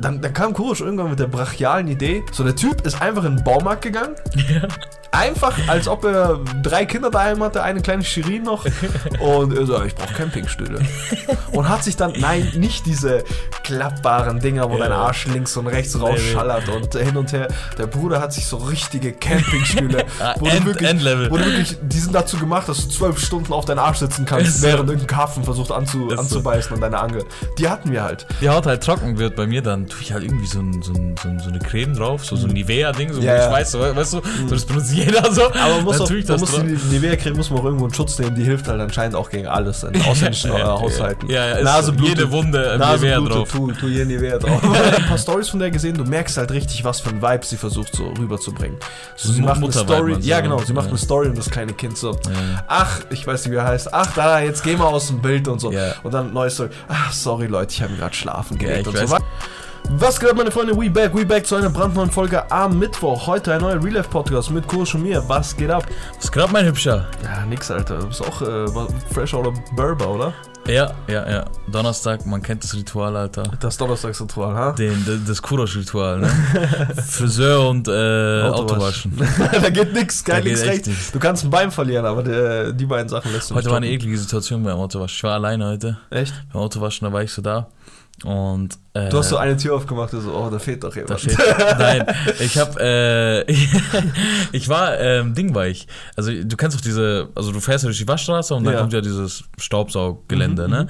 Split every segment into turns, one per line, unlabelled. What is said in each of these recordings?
Dann, dann kam Kurosch irgendwann mit der brachialen Idee. So, der Typ ist einfach in den Baumarkt gegangen. Einfach, als ob er drei Kinder daheim hatte, eine kleine Shirin noch. Und er so, ich brauche Campingstühle. Und hat sich dann, nein, nicht diese klappbaren Dinger, wo
Ja.
dein Arsch links und rechts rausschallert und hin und her. Der Bruder hat sich so richtige Campingstühle.
Ah,
wo du
End-
wirklich,
Endlevel.
Wo du wirklich, die sind dazu gemacht, dass du zwölf Stunden auf deinen Arsch sitzen kannst,
Ist so.
während irgendein Karpfen versucht anzu,
Ist so.
anzubeißen an deine Angel. Die hatten wir halt.
die Haut halt trocken wird bei mir, dann tue ich halt irgendwie so, ein, so, ein, so, ein, so eine Creme drauf, so, so ein Nivea-Ding, so
Mhm.
Wo ich weiß, so, weißt du, so, das benutzt jeder so.
Aber man muss, auch, man muss die Nivea-Creme muss man auch irgendwo einen Schutz nehmen, die hilft halt anscheinend auch gegen alles in ausländischen Haushalten.
Ja, ja, ist
Nase
so.
blutet,
Jede Wunde
Nase
Nivea drauf.
Tu, tu hier Nivea drauf. Ich habe ein paar Stories von der gesehen, du merkst halt richtig, was für ein Vibe sie versucht so rüberzubringen. So, sie
Mu-
macht eine Story, ja genau, sie macht
Ja.
eine Story und das kleine Kind so, ach, ich weiß nicht, wie er heißt, ach, da, jetzt geh mal aus dem Bild und so. Und dann neues Story, ach, sorry Leute, ich habe gerade schlafen gelegt und so. Was geht, meine Freunde? We back, we back zu einer brandneuen Folge am Mittwoch. Heute ein neuer Real Life Podcast mit Kurs und mir. Was geht ab?
Was geht ab, mein Hübscher?
Ja, nix, Alter. Du bist auch äh, fresh oder Berber, oder?
Ja, ja, ja. Donnerstag, man kennt das Ritual, Alter.
Das Donnerstagsritual, ha?
Den, de- das Kurosch-Ritual, ne? Friseur und äh,
Autowaschen.
Autowaschen.
da geht nix,
Da
kein links,
echt
rechts.
nichts.
Du kannst ein Bein verlieren, aber der, die beiden Sachen lässt du
Heute war eine eklige Situation beim Autowaschen. Ich war alleine heute
Echt?
beim Autowaschen, da war ich so da. Und äh,
Du hast so eine Tür aufgemacht, und so, oh, da fehlt doch
da
jemand.
steht, nein, ich hab, äh, ich war, ähm, Ding war ich. Also du kennst doch diese, also du fährst ja durch die Waschstraße und dann
Ja.
kommt ja dieses Staubsauggelände, ne?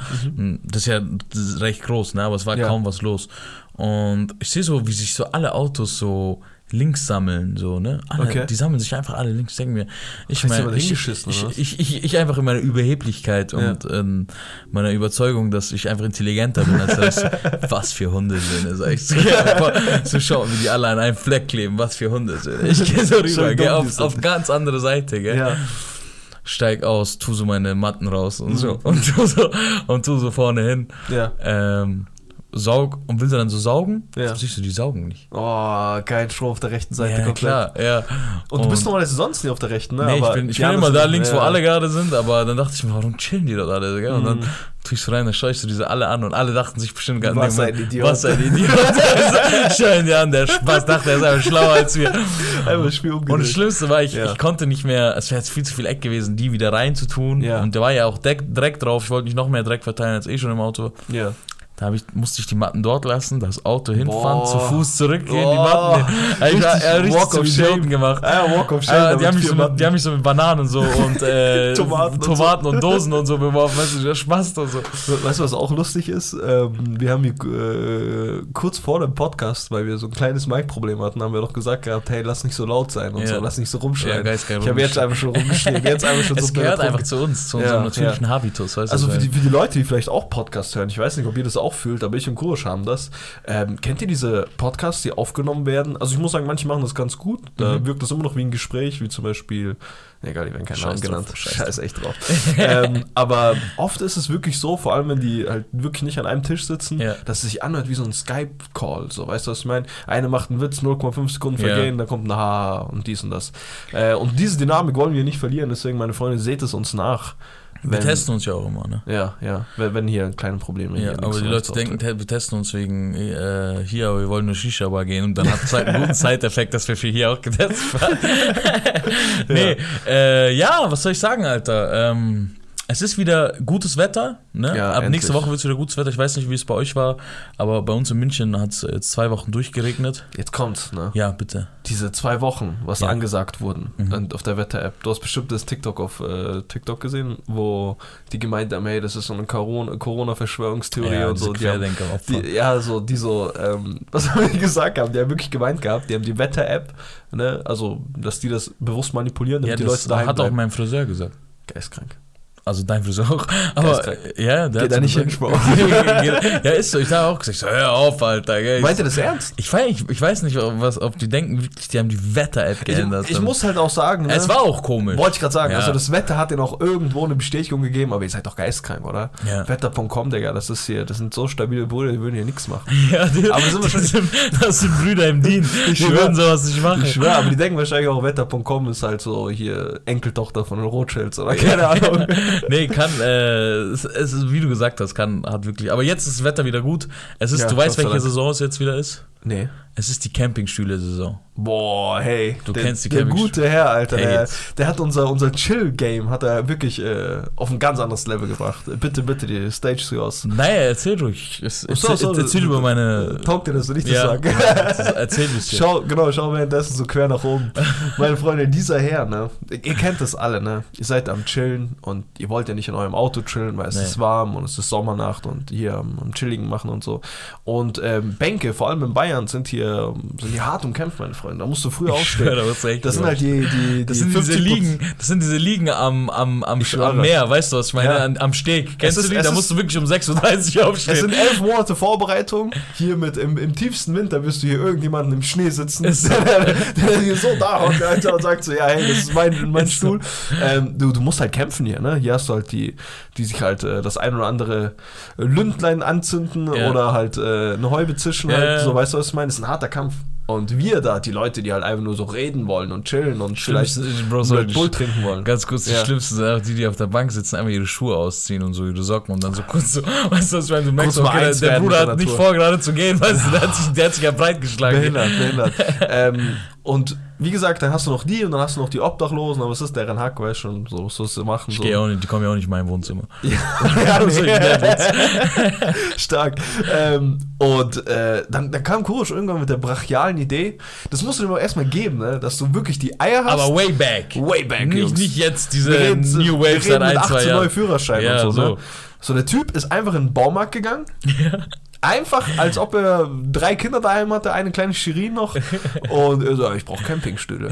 Das ist ja das ist recht groß, ne? Aber es war
Ja.
kaum was los. Und ich sehe so, wie sich so alle Autos so links sammeln, so, ne? Alle,
Okay.
Die sammeln sich einfach alle links, denken mir. Ich meine, ich, ich, ich, ich, einfach in meiner Überheblichkeit
Ja.
und ähm, meiner Überzeugung, dass ich einfach intelligenter bin als das. was für Hundesöhne, sag ich. So, so schauen, wie die alle an einem Fleck kleben, was für Hundesöhne. Ich gehe so rüber,
Schon
geh
dumm,
auf, auf ganz andere Seite, gell?
Ja.
Steig aus, tu so meine Matten raus und
Mhm.
so und tu so, und tu so vorne hin.
Ja.
Ähm, saug und will sie dann so saugen?
Ja.
Siehst du, die saugen nicht.
Oh, kein Strom auf der rechten Seite
ja,
komplett.
klar, ja.
Und du bist normalerweise sonst nie auf der rechten, ne?
Nee, ich
Aber
bin, ich bin immer da links, wo
ja.
alle gerade sind, aber dann dachte ich mir, warum chillen die dort alle? Gell? Und dann
Mhm.
tue ich so rein, dann schaue ich so diese alle an und alle dachten sich bestimmt gar
Was
nee,
ein Idiot.
Was ein Idiot. Schauen die an, der Spaß dachte, er ist einfach schlauer als wir.
Einfach das Spiel
Und das
umgedreht.
Schlimmste war, ich,
Ja.
ich konnte nicht mehr, es wäre jetzt viel zu viel Eck gewesen, die wieder reinzutun.
Ja.
Und da war ja auch Dreck, Dreck drauf, ich wollte nicht noch mehr Dreck verteilen als eh schon im Auto.
Ja.
Da ich, musste ich die Matten dort lassen, das Auto hinfahren,
Boah.
zu Fuß zurückgehen, die
Boah.
Matten. Ich war,
Richtig
ja, richtig
Walk of Shame.
gemacht.
Ja, Walk of Shame. Mit
die, haben mich so mit, die haben mich so mit Bananen so und äh,
Tomaten und
Tomaten und, Dosen und so beworfen, weißt du, der Spaß und so.
Weißt du, was auch lustig ist? Ähm, wir haben hier, äh, kurz vor dem Podcast, weil wir so ein kleines Mic-Problem hatten, haben wir doch gesagt gehabt, hey, lass nicht so laut sein und
Ja.
so, lass nicht so
Ja,
rumschreien.
geil
ich habe jetzt einfach schon rumgeschrien, jetzt einfach schon
Es
so
gehört einfach zu uns, zu
Ja,
unserem natürlichen Habitus, weißt
Also für die, für die Leute, die vielleicht auch Podcasts hören, ich weiß nicht, ob ihr das auch fühlt, aber ich und Kurosch haben das. Ähm, kennt ihr diese Podcasts, die aufgenommen werden? Also ich muss sagen, manche machen das ganz gut. Da
Mhm.
wirkt das immer noch wie ein Gespräch, wie zum Beispiel, egal, die werden keine
Scheiß
Namen genannt.
scheiß
Scheiß echt drauf. ähm, aber oft ist es wirklich so, vor allem wenn die halt wirklich nicht an einem Tisch sitzen,
Ja.
dass es sich anhört wie so ein Skype-Call. So, weißt du, was ich meine? Eine macht einen Witz, 0,5 Sekunden
Ja.
vergehen, dann kommt ein Ha und dies und das. Äh, und diese Dynamik wollen wir nicht verlieren, deswegen, meine Freunde, seht es uns nach.
Wir
wenn-
testen uns ja auch immer, ne?
ja, ja, wenn, hier kleine Probleme
Ja, aber die Leute denken, wir testen uns wegen äh, hier, aber wir wollen nur Shisha-Bar gehen und dann hat es halt einen guten Side-Effekt, dass wir für hier auch getestet werden. nee, äh, ja, was soll ich sagen, Alter? Ähm, es ist wieder gutes Wetter, ne?
Ja,
Ab nächste
endlich.
Woche wird es wieder gutes Wetter. Ich weiß nicht, wie es bei euch war, aber bei uns in München hat es jetzt zwei Wochen durchgeregnet.
Jetzt kommt's, ne?
Ja, bitte.
Diese zwei Wochen, was
Ja.
angesagt wurden
Mhm.
auf der Wetter-App. Du hast bestimmt das TikTok auf äh, TikTok gesehen, wo die gemeint haben, hey, das ist so eine Corona- Corona-Verschwörungstheorie
Ja,
und so. Die haben, die, ja, so, die so, ähm, was haben die gesagt haben, die haben wirklich gemeint gehabt, die haben die Wetter-App, ne, also, dass die das bewusst manipulieren,
Ja,
damit die
das
Leute daheim
hat auch
bleiben.
mein Friseur gesagt.
Geistkrank.
Also dein Friseur auch. Aber
Geistkrank.
ja, der
Geht
hat
da nicht
gesagt- ja, ist so. Ich habe auch gesagt, so, hör auf, Alter. Gell.
Meint ihr das ernst?
Ich, weiß- ich, ich weiß nicht, ob, was, ob die denken, wirklich, die haben die Wetter-App geändert.
Ich, ich muss halt auch sagen, ne,
es war auch komisch.
Wollte ich gerade sagen,
Ja.
also das Wetter hat dir noch irgendwo eine Bestätigung gegeben, aber ihr seid doch geistkrank, oder?
Ja.
Wetter.com, Digga, das ist hier, das sind so stabile Brüder, die würden hier nichts machen.
Ja, die,
Aber sind wir schon-
das, sind, das sind Brüder im Dienst. Die
schwör.
würden sowas nicht machen.
Ich schwöre, aber die denken wahrscheinlich auch, Wetter.com ist halt so hier Enkeltochter von den Rothschilds oder keine Ahnung.
nee, kann, äh, es, es ist, wie du gesagt hast, kann, hat wirklich. Aber jetzt ist das Wetter wieder gut. Es ist,
Ja,
du weißt, welche. Saison es jetzt wieder ist?
Nee.
Es ist die Campingstühle-Saison.
Boah, hey.
Du
der,
kennst die
Der gute Herr, Alter.
Hey,
der, der hat unser, unser Chill-Game hat er wirklich äh, auf ein ganz anderes Level gebracht. Bitte, bitte, die Stage aus.
Naja, erzähl ruhig. Es,
so,
erzähl,
so,
erzähl über meine.
Taugt dir das, wenn ich das
Ja,
sage?
erzähl ein bisschen.
Schau, genau, schau währenddessen so quer nach oben. Meine Freunde, dieser Herr, ne? Ihr kennt das alle, ne? Ihr seid am Chillen und ihr wollt ja nicht in eurem Auto chillen, weil es
Nee.
ist warm und es ist Sommernacht und hier am, am Chilligen machen und so. Und ähm, Bänke, vor allem in Bayern, sind hier, sind hier hart umkämpft, meine Freunde. Da musst du früh
schwör,
aufstehen.
da wird's echt
Das sind halt die, die, die
Das sind diese
50%.
Liegen, das sind diese Liegen am, am, am, am Meer, weißt du, was ich meine?
Ja.
An, am Steg. Kennst
Es
du
ist-
die? Da
ist-
musst du wirklich um 6.30 Uhr aufstehen.
Es sind elf Monate Vorbereitung. Hier mit im, im tiefsten Winter wirst du hier irgendjemanden im Schnee sitzen,
Ist
der, der, der hier so da hockt, Alter, und sagt so, ja, hey, das ist mein, mein
Ist so.
Stuhl. Ähm, du, du musst halt kämpfen hier, ne? Hier hast du halt die, die sich halt äh, das ein oder andere Lündlein anzünden
Ja.
oder halt äh, eine Häube zischen,
Ja,
halt,
ja.
so, weißt du, was ich meine? Das ist ein harter Kampf. Und wir da, die Leute, die halt einfach nur so reden wollen und chillen und vielleicht
Schlimmste- Bro,
einen
sorry,
Bull trinken wollen.
Ganz kurz, die
Ja.
Schlimmsten sind auch die, die auf der Bank sitzen, einfach ihre Schuhe ausziehen und so ihre Socken und dann so kurz so, weißt du, was ich meine? Du merkst, okay, der, der Bruder hat nicht vor, gerade zu gehen, weißt du, der hat sich, der hat sich ja breit geschlagen.
Behindert, behindert. ähm, und wie gesagt, dann hast du noch die und dann hast du noch die Obdachlosen, aber es ist deren Hack, weißt du, und so was sollst du machen.
Ich
so.
gehe auch nicht, die kommen ja auch nicht in mein Wohnzimmer.
ja,
ich jetzt-
Stark. Ähm, und äh, dann, dann kam Kurosch irgendwann mit der brachialen Idee, das musst du dir mal erstmal geben, ne? dass du wirklich die Eier hast.
Aber way back.
way back,
Nicht,
Jungs.
nicht jetzt diese
reden,
New Wave seit
mit
ein,
18
zwei
neue
Jahren.
Führerschein
Ja,
und so,
so.
Ne? So, der Typ ist einfach in den Baumarkt gegangen. Einfach, als ob er drei Kinder daheim hatte, eine kleine Shirin noch. Und er so, ich brauche Campingstühle.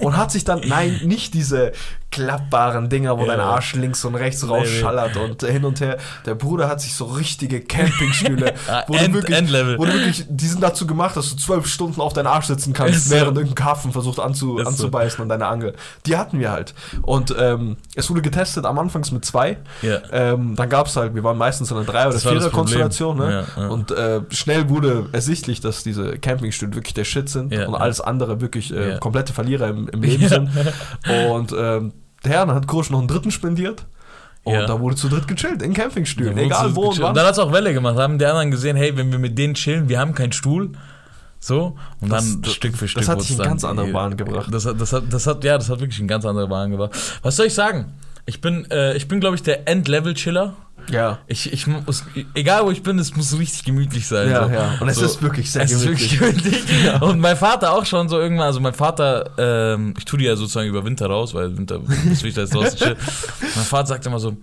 Und hat sich dann, nein, nicht diese klappbaren Dinger, wo
Ja.
dein Arsch links und rechts
Nee,
rausschallert und hin und her. Der Bruder hat sich so richtige Campingstühle,
Ah,
wo, du
End-
wirklich,
Endlevel.
wo du wirklich, die sind dazu gemacht, dass du zwölf Stunden auf deinen Arsch sitzen kannst,
Ist so.
während irgendein Karpfen versucht anzu,
Ist so.
anzubeißen an deine Angel. Die hatten wir halt. Und ähm, es wurde getestet am Anfangs mit zwei.
Ja.
Ähm, dann gab es halt, wir waren meistens in einer Drei- oder Vierer-Konstellation. Ne?
Ja, ja.
Und äh, schnell wurde ersichtlich, dass diese Campingstühle wirklich der Shit sind und alles andere wirklich äh, komplette Verlierer im, im Leben sind. Und ähm, der Herr dann hat Krusch noch einen dritten spendiert. Und
Ja.
da wurde zu dritt gechillt, in Campingstühlen,
Da
egal wo und wann.
dann hat es auch Welle gemacht. Haben die anderen gesehen, hey, wenn wir mit denen chillen, wir haben keinen Stuhl. So, und
Das-
dann
das-
Stück für
das
Stück.
hat
wurd's
sich in ganz andere Bahnen gebracht.
Das hat, das, hat, das hat, ja, das hat wirklich in ganz andere Bahnen gebracht. Was soll ich sagen? Ich bin, äh, ich bin glaube ich, der Endlevel-Chiller.
Ja.
Ich, ich muss, egal wo ich bin, es muss richtig gemütlich sein.
Ja,
so.
ja. Und es
so.
ist wirklich sehr
Es ist
gemütlich.
wirklich gemütlich. Und mein Vater auch schon so irgendwann, also mein Vater, ähm, ich tue die ja sozusagen über Winter raus, weil Winter ist wichtig, dass draußen chill. Mein Vater sagt immer so,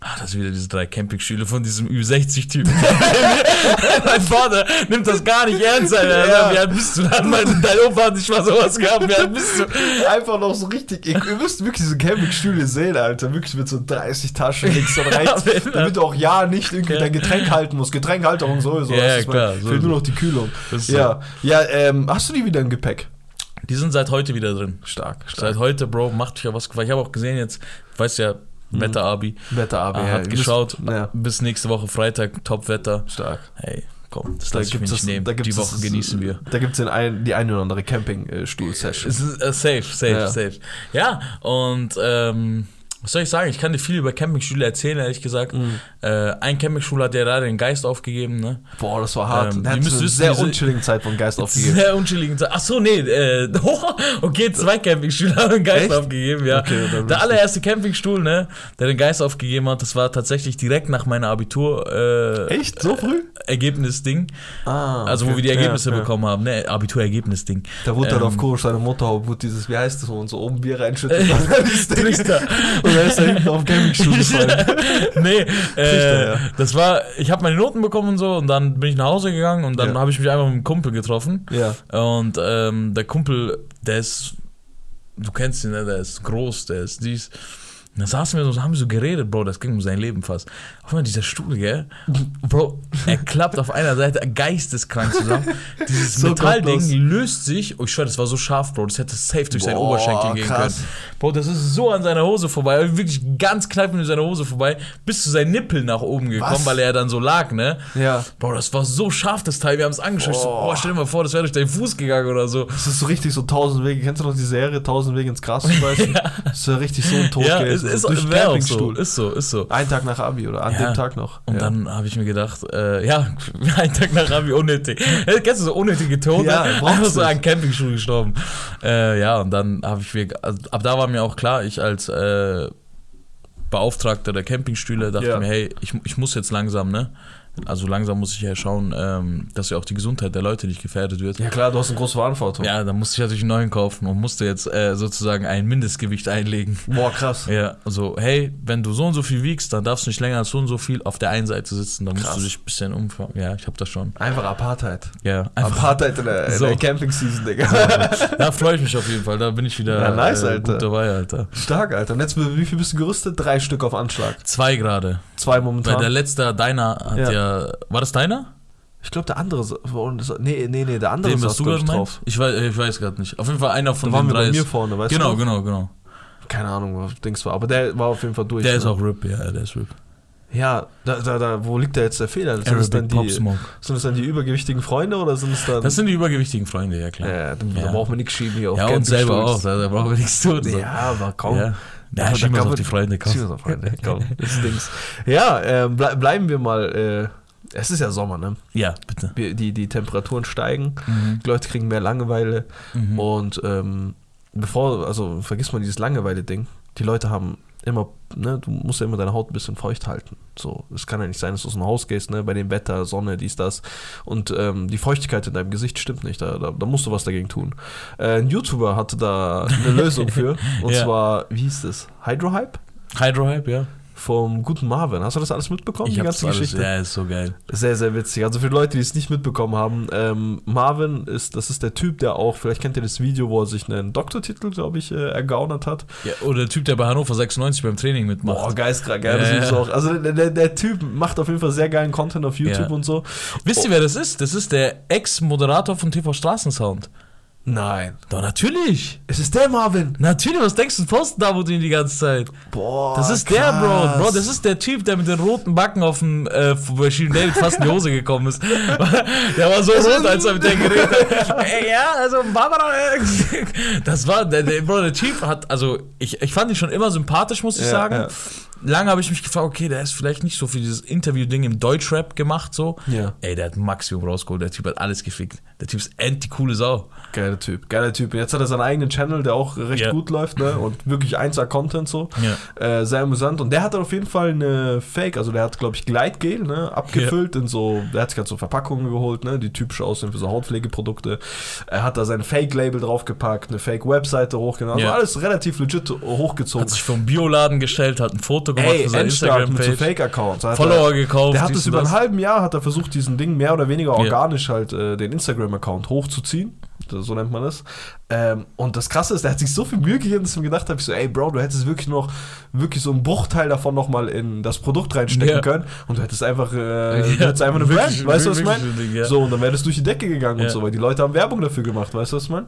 ah, das sind wieder diese drei Campingstühle von diesem Ü60-Typen. mein Vater nimmt das gar nicht ernst, Alter.
Ja.
Wie alt bist du dann? Mein, dein Opa hat nicht mal sowas gehabt. Wie alt bist du?
Einfach noch so richtig, ihr, ihr müsst wirklich diese Campingstühle sehen, Alter. Wirklich mit so 30 Taschen links und rechts.
Ja,
damit du auch ja nicht irgendwie
Ja.
dein Getränk halten musst. Getränkhalterung sowieso.
Ja, ja, klar,
Fehlt
sowieso.
nur noch die Kühlung.
Ist so.
Ja, ja ähm, hast du die wieder im Gepäck?
Die sind seit heute wieder drin.
Stark,
Seit heute, Bro, macht euch ja was gefallen. Ich habe auch gesehen jetzt, weißt ja, Wetter-Abi.
Wetterabend.
Ah,
ja,
hat geschaut,
müsst- Ja,
bis nächste Woche Freitag, Top-Wetter.
stark.
Hey, komm, das
Da
lasse ich mir nicht nehmen. Die Woche
das-
genießen wir.
Da gibt es ein, die eine oder andere Campingstuhl-Session.
Es ist äh, safe, safe,
Ja.
safe. Ja, und ähm, was soll ich sagen? Ich kann dir viel über Campingstühle erzählen, ehrlich gesagt.
Mhm.
Äh, ein Campingstuhl hat ja leider den Geist aufgegeben, ne?
Boah, das war hart.
Ähm,
Der hat
müsst wissen,
sehr unchilligen Zeitpunkt Geist aufgegeben.
Sehr unschuldigen. Ach so, nee, äh, okay, zwei Campingstühle haben den Geist
Echt?
aufgegeben, ja.
Okay, dann
der allererste Campingstuhl, ne, der den Geist aufgegeben hat, das war tatsächlich direkt nach meiner Abitur äh,
Echt? So früh?
Ergebnisding.
Ah,
Also wo
okay.
wir die Ergebnisse
Ja, ja.
bekommen haben, ne, Abiturergebnisding.
Da wurde dann
Ähm,
auf Kurs seine Motorhaube, wurde dieses, wie heißt das, wo man so oben Bier reinschüttet. und dann
Trichter.
Dann ist er hinten auf Campingstuhl gefallen.
nee, äh,
ja.
das war, ich habe meine Noten bekommen und so und dann bin ich nach Hause gegangen und dann
Ja.
habe ich mich einfach mit einem Kumpel getroffen
Ja.
und ähm, der Kumpel, der ist, du kennst ihn, ne? der ist groß, der ist dies. Und dann saßen wir so, haben wir so geredet, Bro, das ging um sein Leben fast. Auf einmal dieser Stuhl, gell? Bro, er klappt auf einer Seite geisteskrank zusammen. Dieses
So
Metallding löst sich. Oh, ich schwör, das war so scharf, Bro. Das hätte safe durch seinen
Boah,
Oberschenkel gehen
krass.
können. Bro, das ist so an seiner Hose vorbei. Wirklich ganz knapp in seiner Hose vorbei. Bis zu seinen Nippeln nach oben gekommen,
Was?
weil er dann so lag, ne?
Ja.
Bro, das war so scharf, das Teil. Wir haben es angeschaut. Ich so,
Boah.
oh, stell dir mal vor, das wäre durch deinen Fuß gegangen oder so.
Das ist so richtig so tausend Wege. Kennst du noch die Serie Tausend Wege ins Gras zu beißen? Das ist ja richtig so ein Tod
Ja,
gewesen.
Ist,
durch
auch so,
Campingstuhl.
ist so, ist so.
Einen Tag nach Abi oder an
Ja.
dem Tag noch.
Und
ja.
dann habe ich mir gedacht, äh, ja, ein Tag nach Abi unnötig. Äh, Kennst du so unnötige Tode?
Ja,
Einfach so an Campingstuhl gestorben. Äh, ja, und dann habe ich mir, also, ab da war mir auch klar, ich als äh, Beauftragter der Campingstühle dachte
Ja.
mir, hey, ich, ich muss jetzt langsam, ne? Also langsam muss ich ja schauen, ähm, dass ja auch die Gesundheit der Leute nicht gefährdet wird.
ja klar, du hast eine große Verantwortung.
Ja, dann musste ich natürlich einen neuen kaufen und musste jetzt äh, sozusagen ein Mindestgewicht einlegen.
Boah, krass.
Ja, also, hey, wenn du so und so viel wiegst, dann darfst du nicht länger als so und so viel auf der einen Seite sitzen. Dann musst
Krass.
du dich ein bisschen umfahren. Ja, ich hab das schon.
Einfach Apartheid.
Ja, einfach.
Apartheid in der,
So.
der Camping-Season, Digga.
Da freue ich mich auf jeden Fall. Da bin ich wieder
Ja, nice,
äh,
Alter.
gut dabei, Alter.
Stark, Alter. Und jetzt, wie viel bist du gerüstet? Drei Stück auf Anschlag.
Zwei gerade.
Zwei
Weil
momentan.
der letzte, deiner, hat
Ja.
ja. War das deiner?
ich glaube, der andere. Nee, nee, nee, der andere
was
saß,
du
ich, drauf.
Ich weiß, ich weiß gerade nicht. Auf jeden Fall einer von
Da waren
den
wir
drei.
bei mir
Ist,
vorne, weißt
genau,
du?
genau, genau.
Keine Ahnung, was Dings war. Aber der war auf jeden Fall durch.
Der
ne?
ist auch RIP, ja, der ist RIP.
Ja, da, da, da, wo liegt da jetzt der Fehler? Sind es, dann die, sind es dann die übergewichtigen Freunde oder sind es dann.
Das sind die übergewichtigen Freunde, ja klar.
ja, dann,
Ja.
da braucht man nichts schieben hier auf
Ja, und selber auch, da, da brauchen wir nichts tun. so.
Ja, aber kaum.
Ja,
da
schieben wir
kann
auf die Freunde, komm.
Schieben wir auf Freunde, komm. Das Dings. Ja, ähm, ble bleiben wir mal. Äh, es ist ja Sommer, ne?
Ja, bitte.
Wir- Die, die Temperaturen steigen,
Mhm.
die Leute kriegen mehr Langeweile
Mhm.
und ähm, bevor, also vergiss mal dieses Langeweile-Ding. Die Leute haben immer, ne, du musst ja immer deine Haut ein bisschen feucht halten. So, es kann ja nicht sein, dass du aus dem Haus gehst, ne, bei dem Wetter, Sonne, dies, das. Und ähm, die Feuchtigkeit in deinem Gesicht stimmt nicht. Da, da, da musst du was dagegen tun. Äh, ein YouTuber hatte da eine Lösung für. Und
Ja.
zwar, wie hieß das? Hydrohype?
Hydrohype, ja.
Vom guten Marvin. Hast du das alles mitbekommen, die
hab's
ganze
alles-
Geschichte?
Ja, ist so geil.
Sehr, sehr witzig. Also für die Leute, die es nicht mitbekommen haben, ähm, Marvin ist, das ist der Typ, der auch, vielleicht kennt ihr das Video, wo er sich einen Doktortitel, glaube ich, äh, ergaunert hat.
Ja, oder der Typ, der bei Hannover 96 beim Training mitmacht.
Boah, geistkrank, ja,
Ja,
das ist
ja.
auch. Also der, der, der Typ macht auf jeden Fall sehr geilen Content auf YouTube
Ja.
und so.
Wisst ihr, wer das ist? Das ist der Ex-Moderator von TV Straßensound.
Nein.
Doch, natürlich.
Es ist der Marvin.
Natürlich, was denkst du, posten da wo du ihn die ganze Zeit?
Boah.
Das ist der,
krass.
Bro. Bro, das ist der Typ, der mit den roten Backen auf dem, äh, Shirin David fast in die Hose gekommen ist. Der war so rot, als er mit der geredet hat. Ey, ja, also Barbara. äh, Das war, der, der, Bro, der Typ hat, also, ich, ich fand ihn schon immer sympathisch, muss ich
Ja,
sagen.
ja.
Lange habe ich mich gefragt, okay, der ist vielleicht nicht so für dieses Interview-Ding im Deutschrap gemacht, so.
Ja.
Ey, der hat Maximum rausgeholt, der Typ hat alles gefickt. Der Typ ist endlich coole Sau.
Geiler Typ, geiler Typ. Jetzt hat er seinen eigenen Channel, der auch recht
Ja.
gut läuft, ne? Und wirklich 1 Content so.
Ja.
Äh, sehr amüsant. Und der hat auf jeden Fall eine Fake, also der hat, glaube ich, Gleitgel, ne, abgefüllt in so, der hat sich halt so Verpackungen geholt, ne, die typisch aussehen für so Hautpflegeprodukte. Er hat da sein Fake-Label draufgepackt, eine Fake-Webseite hochgeladen. Also
Ja.
alles relativ legit hochgezogen.
Hat sich vom Bioladen gestellt, hat ein Foto gemacht
Ey,
für seine
Endstark mit so. Fake-Accounts.
Follower
er-
gekauft.
Der hat es über einen
das.
halben Jahr, hat er versucht, diesen Ding mehr oder weniger organisch halt äh, den Instagram-Account hochzuziehen. So nennt man das. Ähm, und das Krasse ist, der hat sich so viel Mühe gegeben, dass ich mir gedacht habe, ich so, ey Bro, du hättest wirklich noch, wirklich so einen Bruchteil davon nochmal in das Produkt reinstecken
Ja.
können und du hättest einfach, äh,
Ja,
du hättest einfach eine
wirklich,
Brand, weißt du, was ich meine?
ein ja.
So, und dann wäre das durch die Decke gegangen und so, weil die Leute haben Werbung dafür gemacht, weißt du, was ich meine?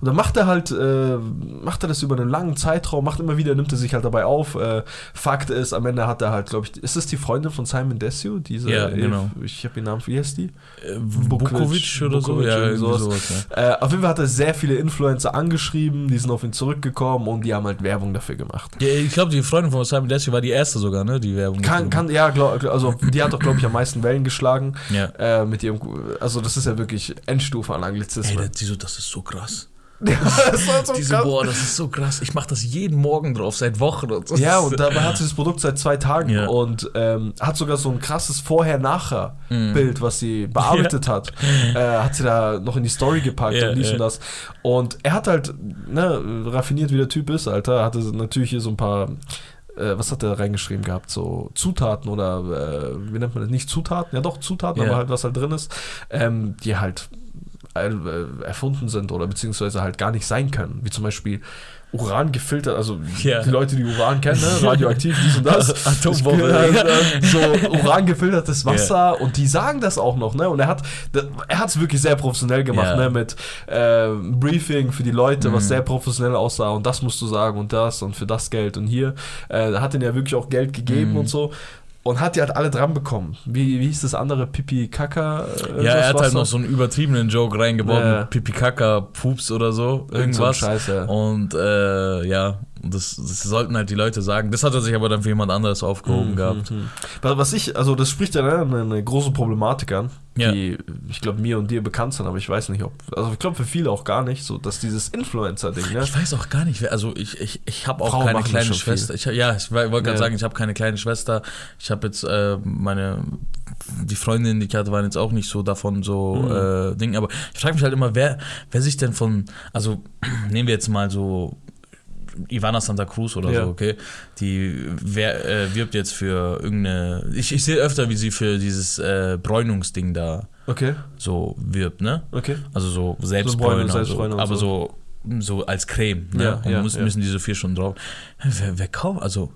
Und dann macht er halt, äh, macht er das über einen langen Zeitraum, macht immer wieder, nimmt er sich halt dabei auf. Äh, Fakt ist, am Ende hat er halt, glaube ich, ist das die Freundin von Simon Desue? Diese,
Ja, genau.
Ich habe den Namen, wie heißt die?
Äh,
Bukovic,
oder so, ja,
sowas.
sowas, ja.
Äh, auf jeden Fall hat er sehr viele Influencer angeschrieben, die sind auf ihn zurückgekommen und die haben halt Werbung dafür gemacht.
Ja, ich glaube, die Freundin von Simon Desue war die erste sogar, ne? Die Werbung.
Kann, kann, ja, glaub, also die hat doch, glaube ich, am meisten Wellen geschlagen.
Ja.
Äh, mit ihrem, also das ist ja wirklich Endstufe an
Ey,
Anglizismen.
die so, das ist so krass.
Ja, das war so
Die so,
krass.
boah, das ist so krass. Ich mache das jeden Morgen drauf, seit Wochen und so.
Ja, und dabei hat sie das Produkt seit zwei Tagen
Ja.
und ähm, hat sogar so ein krasses Vorher-Nachher-Bild, was sie bearbeitet hat. Äh, hat sie da noch in die Story gepackt
Ja,
und dies
ja.
und das. Und er hat halt, ne, raffiniert wie der Typ ist, Alter, hatte natürlich hier so ein paar. äh, Was hat er reingeschrieben gehabt? So Zutaten oder äh, wie nennt man das? Nicht Zutaten, ja doch Zutaten,
Ja.
aber halt was halt drin ist, ähm, die halt erfunden sind oder beziehungsweise halt gar nicht sein können. Wie zum Beispiel Uran gefiltert, also
Ja.
die Leute, die Uran kennen, ne? radioaktiv, dies und das.
Atombombe.
Äh, so Uran gefiltertes Wasser und die sagen das auch noch, ne? Und er hat er hat es wirklich sehr professionell gemacht,
Ja.
ne? Mit äh, Briefing für die Leute, was
Mhm.
sehr professionell aussah und das musst du sagen und das und für das Geld und hier. Äh, hat ihn ja wirklich auch Geld gegeben
Mhm.
und so. Und hat die halt alle dran bekommen. Wie, wie hieß das andere? Pipi Kaka? äh,
Ja, er hat halt noch so einen übertriebenen Joke reingebaut
Ja.
mit Pipi Kaka, Pups oder so.
Irgend so ein
Irgendwas.
Scheiß, ja.
Und äh, ja, das, das sollten halt die Leute sagen. Das hat er sich aber dann für jemand anderes aufgehoben
Mhm,
gehabt.
mhm. Was ich, also das spricht ja ne, eine, eine große Problematik an,
Ja.
die ich glaube mir und dir bekannt sind, aber ich weiß nicht, ob, also ich glaube für viele auch gar nicht, so dass dieses Influencer-Ding, ne?
Ich weiß auch gar nicht, also ich, ich, ich habe auch
Frauen
keine kleine Schwester. Ich, ja, ich wollte gerade
Ja.
sagen, ich habe keine kleine Schwester. Ich habe jetzt äh, meine, die Freundinnen, die ich hatte, waren jetzt auch nicht so davon so
Mhm.
äh, Ding. Aber ich frage mich halt immer, wer, wer sich denn von, also nehmen wir jetzt mal so Ivana Santa Cruz oder
Ja.
so, okay? Die wer, äh, wirbt jetzt für irgendeine. Ich, ich sehe öfter, wie sie für dieses äh, Bräunungsding da
Okay,
so wirbt, ne?
okay.
Also so
Bräune,
Selbstbräuner, so,
Selbstbräuner und
aber
so.
so. so als Creme, ne?
Ja,
und
ja,
müssen,
ja.
müssen die so vier Stunden drauf. Wer, wer kauft, also.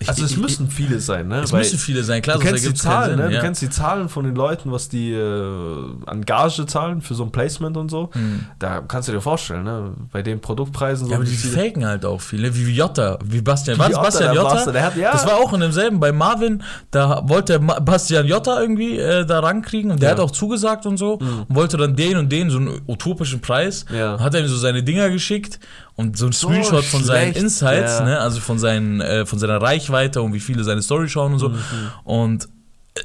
Ich-
Also es müssen viele sein, ne?
Es
Weil
müssen viele sein, klar,
du kennst die Zahlen,
Sinn,
ne? Du
ja.
kennst die Zahlen von den Leuten, was die äh, an Gage zahlen für so ein Placement und so.
Hm.
Da kannst du dir vorstellen, ne? Bei den Produktpreisen so
Ja, aber
wie
die faken halt auch viele, wie Jotta, wie Bastian. Was,
Jotta,
Bastian Jotta?
Bastard, der hat- ja.
Das war auch in demselben, bei Marvin, da wollte Bastian Jotta irgendwie äh, da rankriegen und der
Ja. Mhm.
hat auch zugesagt und so und wollte dann den und den so einen utopischen Preis.
Ja.
Hat er ihm so seine Dinger geschickt und so ein
So
Screenshot von seinen
schlecht,
Insights,
ja.
ne, also von, seinen, äh, von seiner Reichweite und wie viele seine Story schauen und so.
Mhm.
Und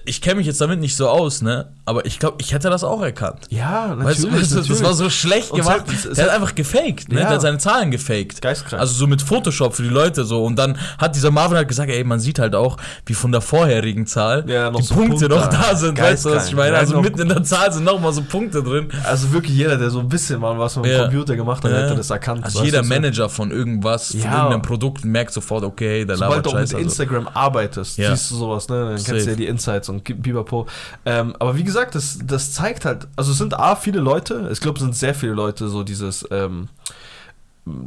ich kenne mich jetzt damit nicht so aus, ne? Aber ich glaube, ich hätte das auch erkannt.
Ja, natürlich.
Weißt du, weißt du, das
natürlich.
war so schlecht
es
gemacht.
hat- es- es
der hat
hat-
einfach gefaked, ne?
Ja.
Der hat seine Zahlen gefaked.
Geistkrank.
Also so mit Photoshop für die Leute so. Und dann hat dieser Marvin halt gesagt, ey, man sieht halt auch, wie von der vorherigen Zahl
Ja,
die
so
Punkte
Punkte.
noch da sind. Weißt du, was ich
Geistkrank.
meine? Also mitten in der Zahl sind nochmal so Punkte drin.
Also wirklich jeder, der so ein bisschen mal was mit dem
Ja.
Computer gemacht hat, hätte das erkannt.
Also jeder
du, so.
Manager von irgendwas, von irgendeinem Produkt merkt sofort, okay, der
Sobald
labert
du auch mit.
Also.
Instagram arbeitest, siehst du sowas, ne? Dann kennst
Safe.
du ja die Insights und Biberpo. Ähm, aber wie gesagt, das, das zeigt halt, also es sind A, viele Leute, ich glaube, es sind sehr viele Leute, so dieses, ähm,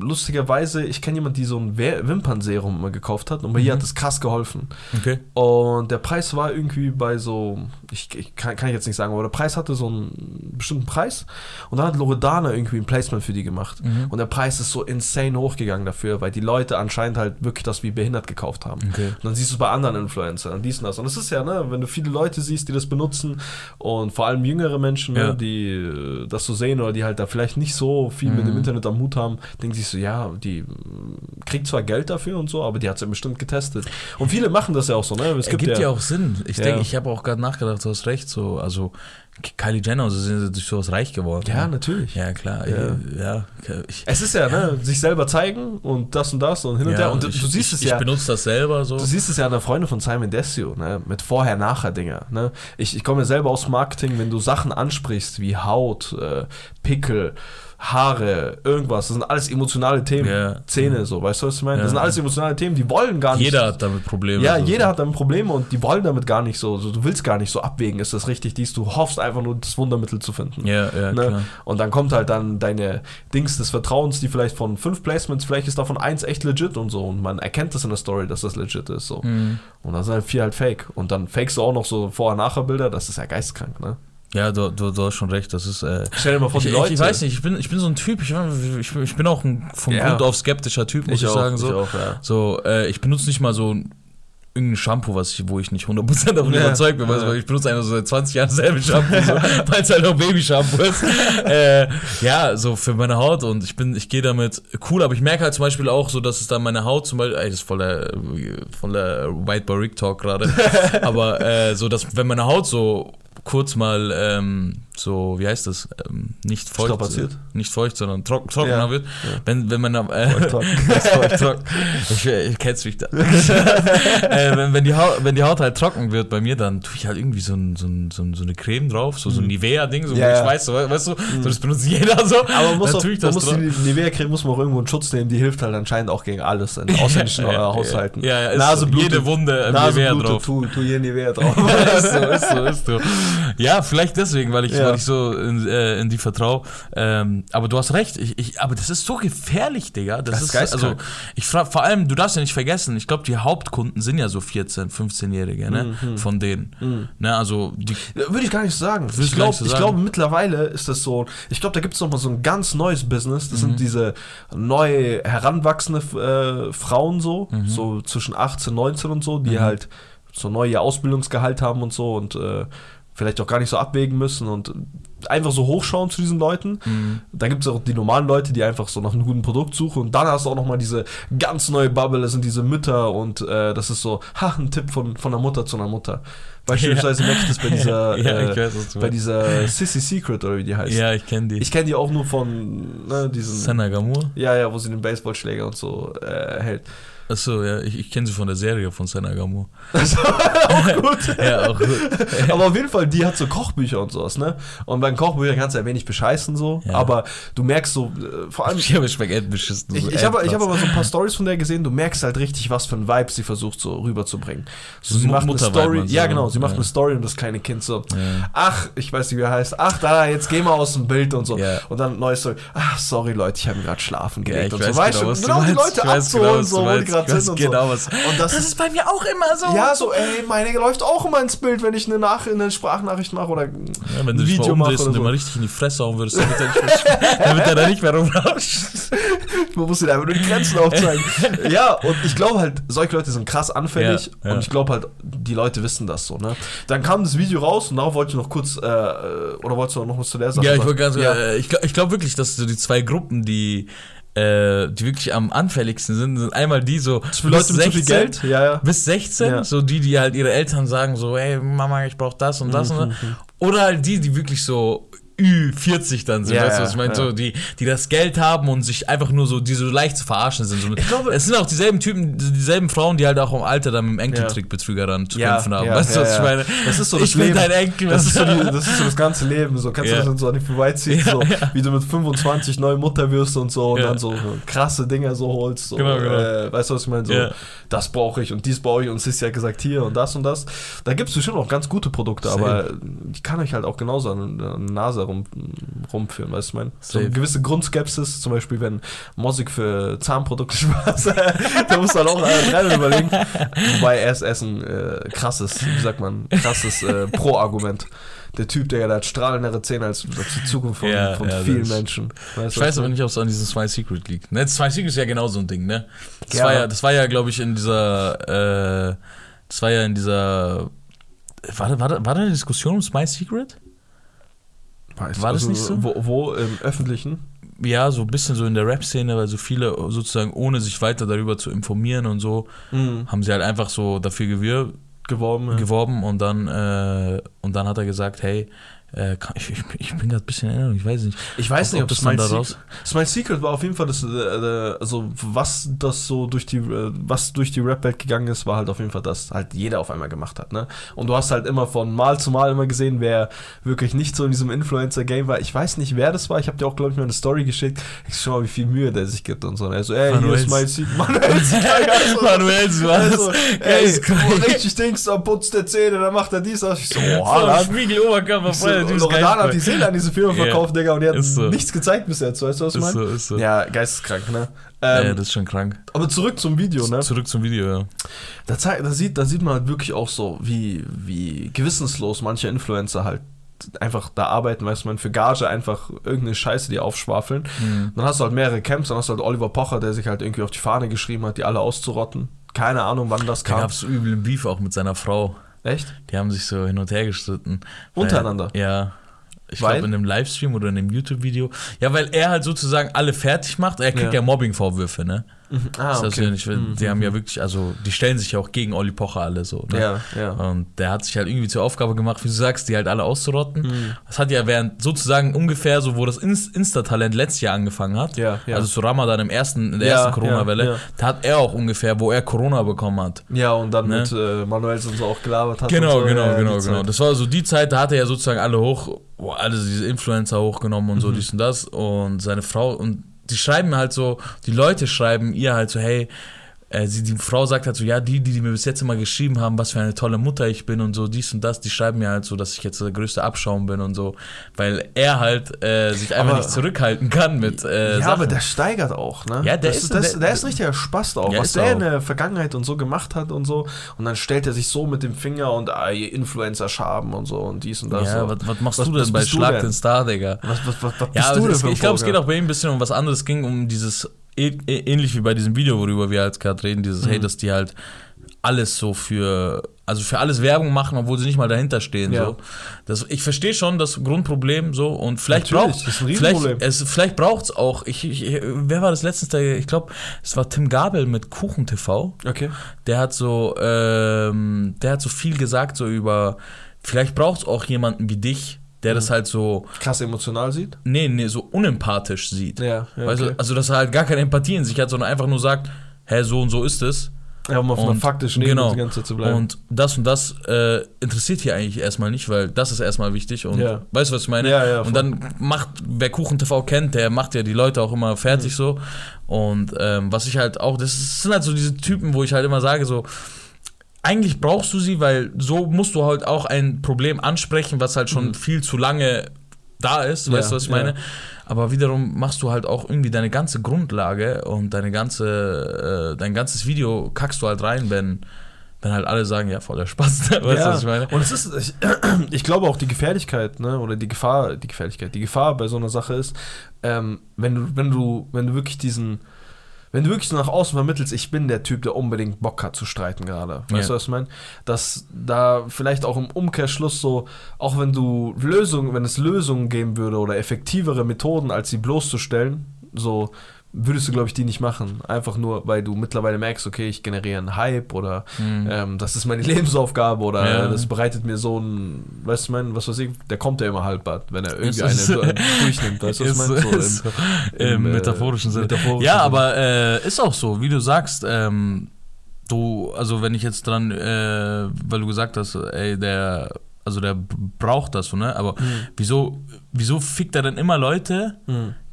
lustigerweise, ich kenne jemanden, die so ein Wimpernserum mal gekauft hat und bei ihr
Mhm.
hat das krass geholfen.
Okay.
Und der Preis war irgendwie bei so, ich, ich kann, kann ich jetzt nicht sagen, aber der Preis hatte so einen bestimmten Preis. Und dann hat Loredana irgendwie ein Placement für die gemacht.
Mhm.
Und der Preis ist so insane hochgegangen dafür, weil die Leute anscheinend halt wirklich das wie behindert gekauft haben.
Okay.
Und dann siehst du es bei anderen Influencern, dies und das. Und es ist ja, ne, wenn du viele Leute siehst, die das benutzen und vor allem jüngere Menschen,
Ja.
ne, die äh, das so sehen oder die halt da vielleicht nicht so viel mit dem
Mhm.
Internet am Hut haben, denken sich so, ja, die äh, kriegt zwar Geld dafür und so, aber die hat es ja bestimmt getestet. Und viele machen das ja auch so, ne? Es
Es gibt ja, auch Sinn. Ich
Ja.
denke, ich habe auch gerade nachgedacht, du hast recht. So, also Kylie Jenner, so sind sie durch sowas reich geworden.
Ja, natürlich.
Ja, klar.
Ja.
Ja, ja ich,
Es ist ja, ne, sich selber zeigen und das und das und hin und
ja,
her. Und du,
ich,
du siehst
ich,
es ja.
Ich benutze das selber so.
Du siehst es ja an der Freundin von Simon Desio, ne? mit Vorher-Nachher-Dinger. Ne? Ich, ich komme ja selber aus Marketing, wenn du Sachen ansprichst wie Haut, äh, Pickel, Haare, irgendwas, das sind alles emotionale Themen.
Ja.
Zähne, so, weißt du, was ich meine?
Ja.
Das sind alles emotionale Themen, die wollen gar nicht.
Jeder hat damit Probleme.
ja,
so.
jeder hat damit Probleme und die wollen damit gar nicht so, so. Du willst gar nicht so abwägen, ist das richtig, dies, du hoffst einfach nur das Wundermittel zu finden.
Ja, ja,
Ne?
klar.
Und dann kommt halt dann deine Dings des Vertrauens, die vielleicht von fünf Placements, vielleicht ist davon eins echt legit und so. Und man erkennt das in der Story, dass das legit ist. So.
Mhm.
Und dann sind halt vier halt fake. Und dann fakest du auch noch so Vorher-Nachher-Bilder, das ist ja geistkrank, ne?
Ja, du, du, du hast schon recht. Das ist. Äh,
Stell dir mal vor,
ich,
die
ich,
Leute.
ich weiß nicht, ich bin, ich bin so ein Typ, ich, ich, ich bin auch ein vom
Ja.
Grund auf skeptischer Typ, muss ich,
auch,
sagen. So,
Ich auch, ja.
so äh, ich benutze nicht mal so irgendein Shampoo, was ich, wo ich nicht 100% davon
Ja.
überzeugt bin, weil
Ja.
ich benutze einfach so seit 20 Jahren selbe Shampoo, so, weil es halt auch Baby-Shampoo ist. äh, ja, so für meine Haut und ich bin, ich gehe damit cool, aber ich merke halt zum Beispiel auch so, dass es dann meine Haut zum Beispiel, ey, das ist voll der, voll der White Boy Rick Talk gerade, aber äh, so, dass wenn meine Haut so kurz mal ähm, so, wie heißt das, ähm, nicht feucht,
Strapaziert?
nicht feucht, sondern trock, trockener
Ja.
wird, wenn, wenn man äh, ich, ich kenn's mich da. äh, wenn, wenn, die Haut, wenn die Haut halt trocken wird bei mir, dann tue ich halt irgendwie so, ein, so, ein, so, ein, so eine Creme drauf, so, so ein Nivea-Ding, so,
Mhm. Ja,
wo ich
ja. Mhm.
weiß, so, weißt du, so, das benutzt jeder so.
Aber man muss, auch,
ich
man
das
muss die Nivea-Creme muss man auch irgendwo einen Schutz nehmen, die hilft halt anscheinend auch gegen alles in ausländischen Haushalten.
Ja, ja,
Nase
so.
blutet,
jede Wunde äh,
Nase
Nivea
blutet,
drauf.
tu, tu hier Nivea drauf.
ist so, ist so, ist so. Ja, vielleicht deswegen, weil ich,
Ja.
weil ich so in, äh, in die vertraue. Ähm, aber du hast recht, ich, ich, aber das ist so gefährlich, Digga. Das,
Das ist
ist, also, ich frage, vor allem, du darfst ja nicht vergessen, ich glaube, die Hauptkunden sind ja so 14, 15-Jährige, ne?
Mhm.
Von denen. Ne, also, die,
Würde ich gar nicht sagen. Ich glaube,
so
glaube, mittlerweile ist das so. Ich glaube, da gibt es nochmal so ein ganz neues Business. Das
Mhm.
sind diese neu heranwachsende äh, Frauen so,
Mhm.
so zwischen 18, 19 und so, die halt so neue Ausbildungsgehalt haben und so und äh, vielleicht auch gar nicht so abwägen müssen und einfach so hochschauen zu diesen Leuten. Da gibt es auch die normalen Leute, die einfach so nach einem guten Produkt suchen. Und dann hast du auch nochmal diese ganz neue Bubble, das sind diese Mütter und äh, das ist so, ha, ein Tipp von, von einer Mutter zu einer Mutter. Beispielsweise merke ich das bei dieser,
Ja,
äh,
weiß,
bei dieser Sissy Secret oder wie die heißt.
Ja, ich kenne die.
Ich kenne die auch nur von ne, diesen.
Senna Gamur?
Ja, ja, wo sie den Baseballschläger und so äh, hält.
Achso, ja, ich, ich kenne sie von der Serie von Senna Gamur.
Also, auch gut.
ja, auch gut.
Aber auf jeden Fall, die hat so Kochbücher und sowas, ne? Und bei den Kochbüchern kannst du ja wenig bescheißen so,
Ja.
aber du merkst so, äh, vor allem.
Ich habe Spaghetti beschissen.
Ich, ich habe ich hab aber so ein paar Stories von der gesehen, du merkst halt richtig, was für ein Vibe sie versucht so rüberzubringen. So, sie
Mu-
macht eine Story, ja genau, sie macht
Ja.
eine Story und das kleine Kind so,
Ja.
ach, ich weiß nicht, wie er heißt, ach, da, jetzt geh mal aus dem Bild und so. Und dann neues Story, ach, sorry Leute, ich habe gerade schlafen gelegt
ich
und
weiß
so. Weißt
genau, was du
genau die
meinst.
Leute abzuholen,
genau, was
so, wo die
meinst.
Gerade sind und
genau,
so.
was-
Und das, ist
bei mir auch immer so.
ja, so, ey, meine läuft auch immer ins Bild, wenn ich eine, Nach eine Sprachnachricht mache oder
Ja, wenn
ein
du mal
Video mache oder
und
so.
mal richtig in die Fresse hauen würdest, damit er nicht mehr, damit er da nicht mehr rumrauscht.
Man muss ihnen einfach nur die Grenzen aufzeigen. ja, und ich glaube halt, solche Leute sind krass anfällig
Ja, ja.
und ich glaube halt, die Leute wissen das so, ne? Dann kam das Video raus und darauf wollte ich noch kurz, äh, oder wolltest du noch was zu der Sache
Ja, ich
sagen?
wollte ganz,
ja.
äh, ich glaube ich glaub wirklich, dass so die zwei Gruppen, die, äh, die wirklich am anfälligsten sind, sind einmal die so
Für Leute mit zu viel Geld? Ja, ja.
bis 16,
Ja.
so die, die halt ihre Eltern sagen, so, hey Mama, ich brauch das und das
Mhm,
und das. Oder halt die, die wirklich so Ü40 dann sind,
Ja,
weißt du,
ja,
was ich meine?
ja.
So, die, die das Geld haben und sich einfach nur so, die so leicht zu verarschen sind. So,
Ich glaube-
es sind auch dieselben Typen, dieselben Frauen, die halt auch im Alter dann mit dem Enkeltrickbetrüger dann zu
Ja,
kämpfen haben.
ja,
weißt du,
ja,
was ich
ja.
meine?
Das ist so
ich
das
will
Leben.
dein Enkel.
Das ist, so die, das ist so das ganze Leben. So kannst
Ja.
du das dann so an die vorbeiziehen,
Ja,
so,
ja.
wie du mit 25 neue Mutter wirst und so und
Ja.
dann so krasse Dinger so holst. So,
Genau, genau.
Äh, weißt du, was ich meine? So,
Ja.
das brauche ich und dies brauche ich und Sissi hat gesagt hier und das und das. Da gibt es bestimmt auch ganz gute Produkte,
Safe.
aber die kann euch halt auch genauso an der Nase rum, rumführen, weißt du, ich meine? So eine gewisse Grundskepsis, zum Beispiel, wenn Mosik für Zahnprodukte Spaß da du halt auch dreimal überlegen. Wobei er ist, er ist ein äh, krasses, wie sagt man, krasses äh, Pro-Argument. Der Typ, der ja da hat strahlendere Zähne als, die Zukunft von,
Ja,
von
ja,
vielen Menschen. Weißt
Ich weiß aber
ich
nicht, ob es an diesem Smile Secret liegt. Ne, Smile Secret ist ja genau so ein Ding, ne? Das
Ja.
war ja, das war ja, glaube ich, in dieser, äh, das war ja in dieser, war da, war war da eine Diskussion um Smile Secret?
Du,
war das
also,
nicht so?
Wo, wo im Öffentlichen?
Ja, so ein bisschen so in der Rap-Szene, weil so viele sozusagen, ohne sich weiter darüber zu informieren und so, haben sie halt einfach so dafür gewirkt,
Geworben. Ja.
geworben und dann, äh, und dann hat er gesagt, hey, äh, ich, ich, ich bin gerade ein bisschen in Erinnerung, ich weiß nicht.
Ich weiß
Ob-
nicht,
ob
ob
das
Smile
daraus-
Smile Secret war auf jeden Fall das, äh, äh, also was das so durch die, äh, was durch die Rap-Welt gegangen ist, war halt auf jeden Fall, dass halt jeder auf einmal gemacht hat, ne? Und du hast halt immer von Mal zu Mal immer gesehen, wer wirklich nicht so in diesem Influencer-Game war. Ich weiß nicht, wer das war. Ich habe dir auch, glaube ich, mal eine Story geschickt. Ich schau mal, wie viel Mühe der sich gibt und so. Und er so, ey, hier
Manuels.
ist Smile Secret. Manuel so,
Manuels, was?
also, ey, richtig Dings, am Putz der Zähne, dann macht er dies, das. Ich so, oh.
Spiegel, Oberkörper, voll
Loredana hat die. Seele an diese Firma
Ja.
verkauft, Digga, und die hat
so.
nichts gezeigt bis jetzt, weißt du, was ich
Ist
meine?
so, ist so.
Ja, geisteskrank, ne?
Ja,
Ähm,
das ist schon krank.
aber zurück zum Video, ne?
Zurück zum Video, ja.
Da, zeigt, da, sieht, da sieht man halt wirklich auch so, wie, wie gewissenslos manche Influencer halt einfach da arbeiten, weißt du, man für Gage einfach irgendeine Scheiße, die aufschwafeln.
Mhm.
Dann hast du halt mehrere Camps, dann hast du halt Oliver Pocher, der sich halt irgendwie auf die Fahne geschrieben hat, die alle auszurotten. Keine Ahnung, wann das
Da
kam.
gab es übel Beef auch mit seiner Frau.
Echt?
Die haben sich so hin und her gestritten.
Untereinander?
Weil, ja. Ich glaube in einem Livestream oder in einem YouTube-Video. Ja, weil er halt sozusagen alle fertig macht. Er kriegt
Ja.
ja, Mobbing-Vorwürfe, ne?
Ah,
Das heißt ja nicht, die haben ja wirklich, also die stellen sich ja auch gegen Olli Pocher alle so. Ne?
Ja, ja.
Und der hat sich halt irgendwie zur Aufgabe gemacht, wie du sagst, die halt alle auszurotten.
Mhm.
Das hat ja während sozusagen ungefähr so, wo das Inst- Insta-Talent letztes Jahr angefangen hat.
Ja, ja.
Also zu Ramadan im ersten, in der
Ja,
ersten Corona-Welle. Da hat er auch ungefähr, wo er Corona bekommen hat.
Ja, und dann
Ne?
mit äh, Manuels und so auch gelabert hat.
Genau,
so.
genau, genau, genau. Das war so die Zeit, da hat er ja sozusagen alle hoch, alle diese Influencer hochgenommen und so,
Mhm.
dies und das. Und seine Frau, und die schreiben halt so, die Leute schreiben ihr halt so, hey, äh, sie, die Frau sagt halt so, ja, die, die, die mir bis jetzt immer geschrieben haben, was für eine tolle Mutter ich bin und so, dies und das, die schreiben mir halt so, dass ich jetzt der größte Abschaum bin und so, weil er halt äh, sich einfach
Aber-
nicht zurückhalten kann mit äh,
ja,
Sachen.
aber der steigert auch, ne?
Ja, der
das,
ist-
das,
der-
der, ist ein richtiger Spaß auch. Was der
er
in der Vergangenheit und so gemacht hat und so. Und dann stellt er sich so mit dem Finger und ah, ihr Influencer schaben und so und dies und das.
ja,
so.
was, was machst
Was-
du denn bei Schlag
denn?
den Star, Digga?
Was, was, was, was
Ja,
bist du denn
es, ich glaube, es geht auch bei ihm ein bisschen um was anderes. Es ging um dieses, ähnlich wie bei diesem Video, worüber wir jetzt gerade reden, dieses,
Mhm.
hey, dass die halt alles so für, also für alles Werbung machen, obwohl sie nicht mal dahinter stehen.
Ja.
So. Das, ich verstehe schon das Grundproblem so und vielleicht braucht vielleicht, es, vielleicht braucht es auch. Ich, ich, wer war das letztens? Der, ich glaube, es war Tim Gabel mit Kuchen TV.
Okay.
Der hat so, ähm, der hat so viel gesagt so über. Vielleicht braucht es auch jemanden wie dich, der
Mhm.
das halt so,
Krass emotional sieht.
nee, nee, so unempathisch sieht.
Ja, ja,
weißt
okay.
du, also dass er halt gar keine Empathie in sich hat, sondern einfach nur sagt, hä, so und so ist es.
Ja, um auf einer
Und-
faktischen Ebene
genau.
die ganze Zeit zu bleiben.
Und das und das äh, interessiert hier eigentlich erstmal nicht, weil das ist erstmal wichtig. Und
Ja.
weißt du, was ich meine?
Ja, ja,
und dann macht, wer Kuchen TV kennt, der macht ja die Leute auch immer
Mhm.
fertig so. Und ähm, was ich halt auch, das sind halt so diese Typen, wo ich halt immer sage, so, eigentlich brauchst du sie, weil so musst du halt auch ein Problem ansprechen, was halt schon viel zu lange da ist, weißt
Mhm. Ja,
du, was ich meine?
ja.
Aber wiederum machst du halt auch irgendwie deine ganze Grundlage und deine ganze, äh, dein ganzes Video kackst du halt rein, wenn, wenn halt alle sagen, ja, voller Spaß. weißt du,
ja.
was ich meine?
Und es ist, ich, ich glaube auch die Gefährlichkeit, ne, oder die Gefahr, die Gefährlichkeit, die Gefahr bei so einer Sache ist, ähm, wenn du, wenn du, wenn du wirklich diesen, wenn du wirklich so nach außen vermittelst, ich bin der Typ, der unbedingt Bock hat zu streiten gerade. Weißt
Ja.
du, was ich meine? Dass da vielleicht auch im Umkehrschluss so, auch wenn du Lösungen, wenn es Lösungen geben würde oder effektivere Methoden, als sie bloßzustellen, so würdest du, glaube ich, die nicht machen. Einfach nur, weil du mittlerweile merkst, okay, ich generiere einen Hype oder ähm, das ist meine Lebensaufgabe oder
Mhm. Ja.
das bereitet mir so ein, weißt du, mein, was weiß ich, der kommt ja immer halbart, wenn er irgendwie eine
so.
durchnimmt, weißt du, was ich meine?
so,
im-
Im,
im, äh,
metaphorischen Sinne.
metaphorischen
ja,
Sinne.
aber äh, ist auch so, wie du sagst, ähm, du, also wenn ich jetzt dran, äh, weil du gesagt hast, ey, der, also der braucht das so, ne? Aber
Mhm.
wieso, wieso fickt er dann immer Leute,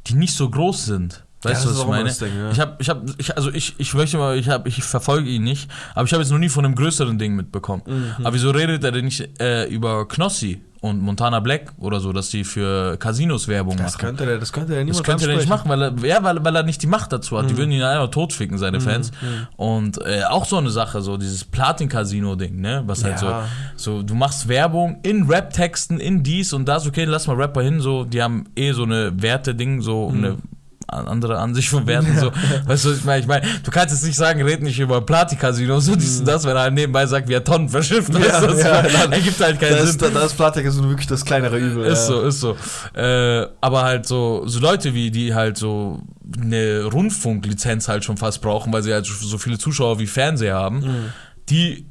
die nicht so groß sind?
Ja,
Weißt
das
du, was ich meine?
Ding, ja.
Ich habe, ich habe, ich, also ich, ich möchte mal, ich habe, ich verfolge ihn nicht, aber ich habe jetzt noch nie von einem größeren Ding mitbekommen.
Mhm.
Aber wieso redet er denn nicht äh, über Knossi und Montana Black oder so, dass die für Casinos Werbung
Das
machen?
könnte der, das könnte niemals
Das könnte er nicht machen, weil er, ja, weil, weil er nicht die Macht dazu
Mhm.
hat. Die würden ihn einfach totficken, seine Fans. Und äh, auch so eine Sache, so dieses Platin-Casino-Ding, ne? Was halt
Ja.
so, so, du machst Werbung in Rap-Texten, in dies und das, okay, lass mal Rapper hin, so, die haben eh so eine Werte-Ding, so
Mhm.
eine andere Ansicht von Werten, so. Weißt du, was ich meine? Ich meine, du kannst jetzt nicht sagen, red nicht über Platin-Casino, so dies und das, wenn er halt nebenbei sagt, wie er Tonnen verschifft, weißt du,
Mhm. ja, dann-
ergibt halt keinen
Da
Sinn.
ist, da, da ist Platik ist wirklich das kleinere Übel.
Ist
ja.
so, ist so. Äh, aber halt so, so Leute wie die halt so eine Rundfunklizenz halt schon fast brauchen, weil sie halt so viele Zuschauer wie Fernseher haben, die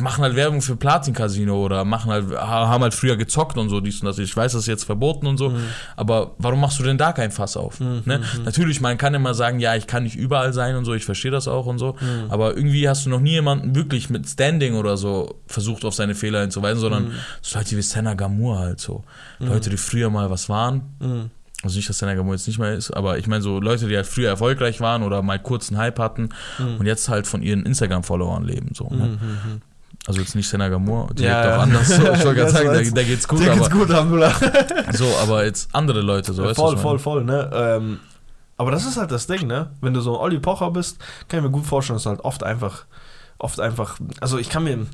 machen halt Werbung für Platin Casino oder machen halt, ha- haben halt früher gezockt und so dies und das. Ich weiß, das ist jetzt verboten und so, aber warum machst du denn da kein Fass auf? Ne? Natürlich, man kann immer sagen, ja, ich kann nicht überall sein und so, ich verstehe das auch und so, aber irgendwie hast du noch nie jemanden wirklich mit Standing oder so versucht, auf seine Fehler hinzuweisen, sondern so Leute wie Senna Gamur halt so. Leute, die früher mal was waren. Also nicht, dass Senna Gamur jetzt nicht mehr ist, aber ich meine so Leute, die halt früher erfolgreich waren oder mal kurz einen Hype hatten und jetzt halt von ihren Instagram-Followern leben. So, ne? Also jetzt nicht Senna Gamur, direkt
Ja, ja.
auch anders. So, ich wollte gerade sagen,
war
da, geht's gut, aber
geht's gut, Alhamdulillah.
so, aber jetzt andere Leute, so weißt du,
voll, voll, voll, ne? Ähm, aber das ist halt das Ding, ne? Wenn du so ein Olli Pocher bist, kann ich mir gut vorstellen, dass du halt oft einfach, oft einfach, also ich kann mir,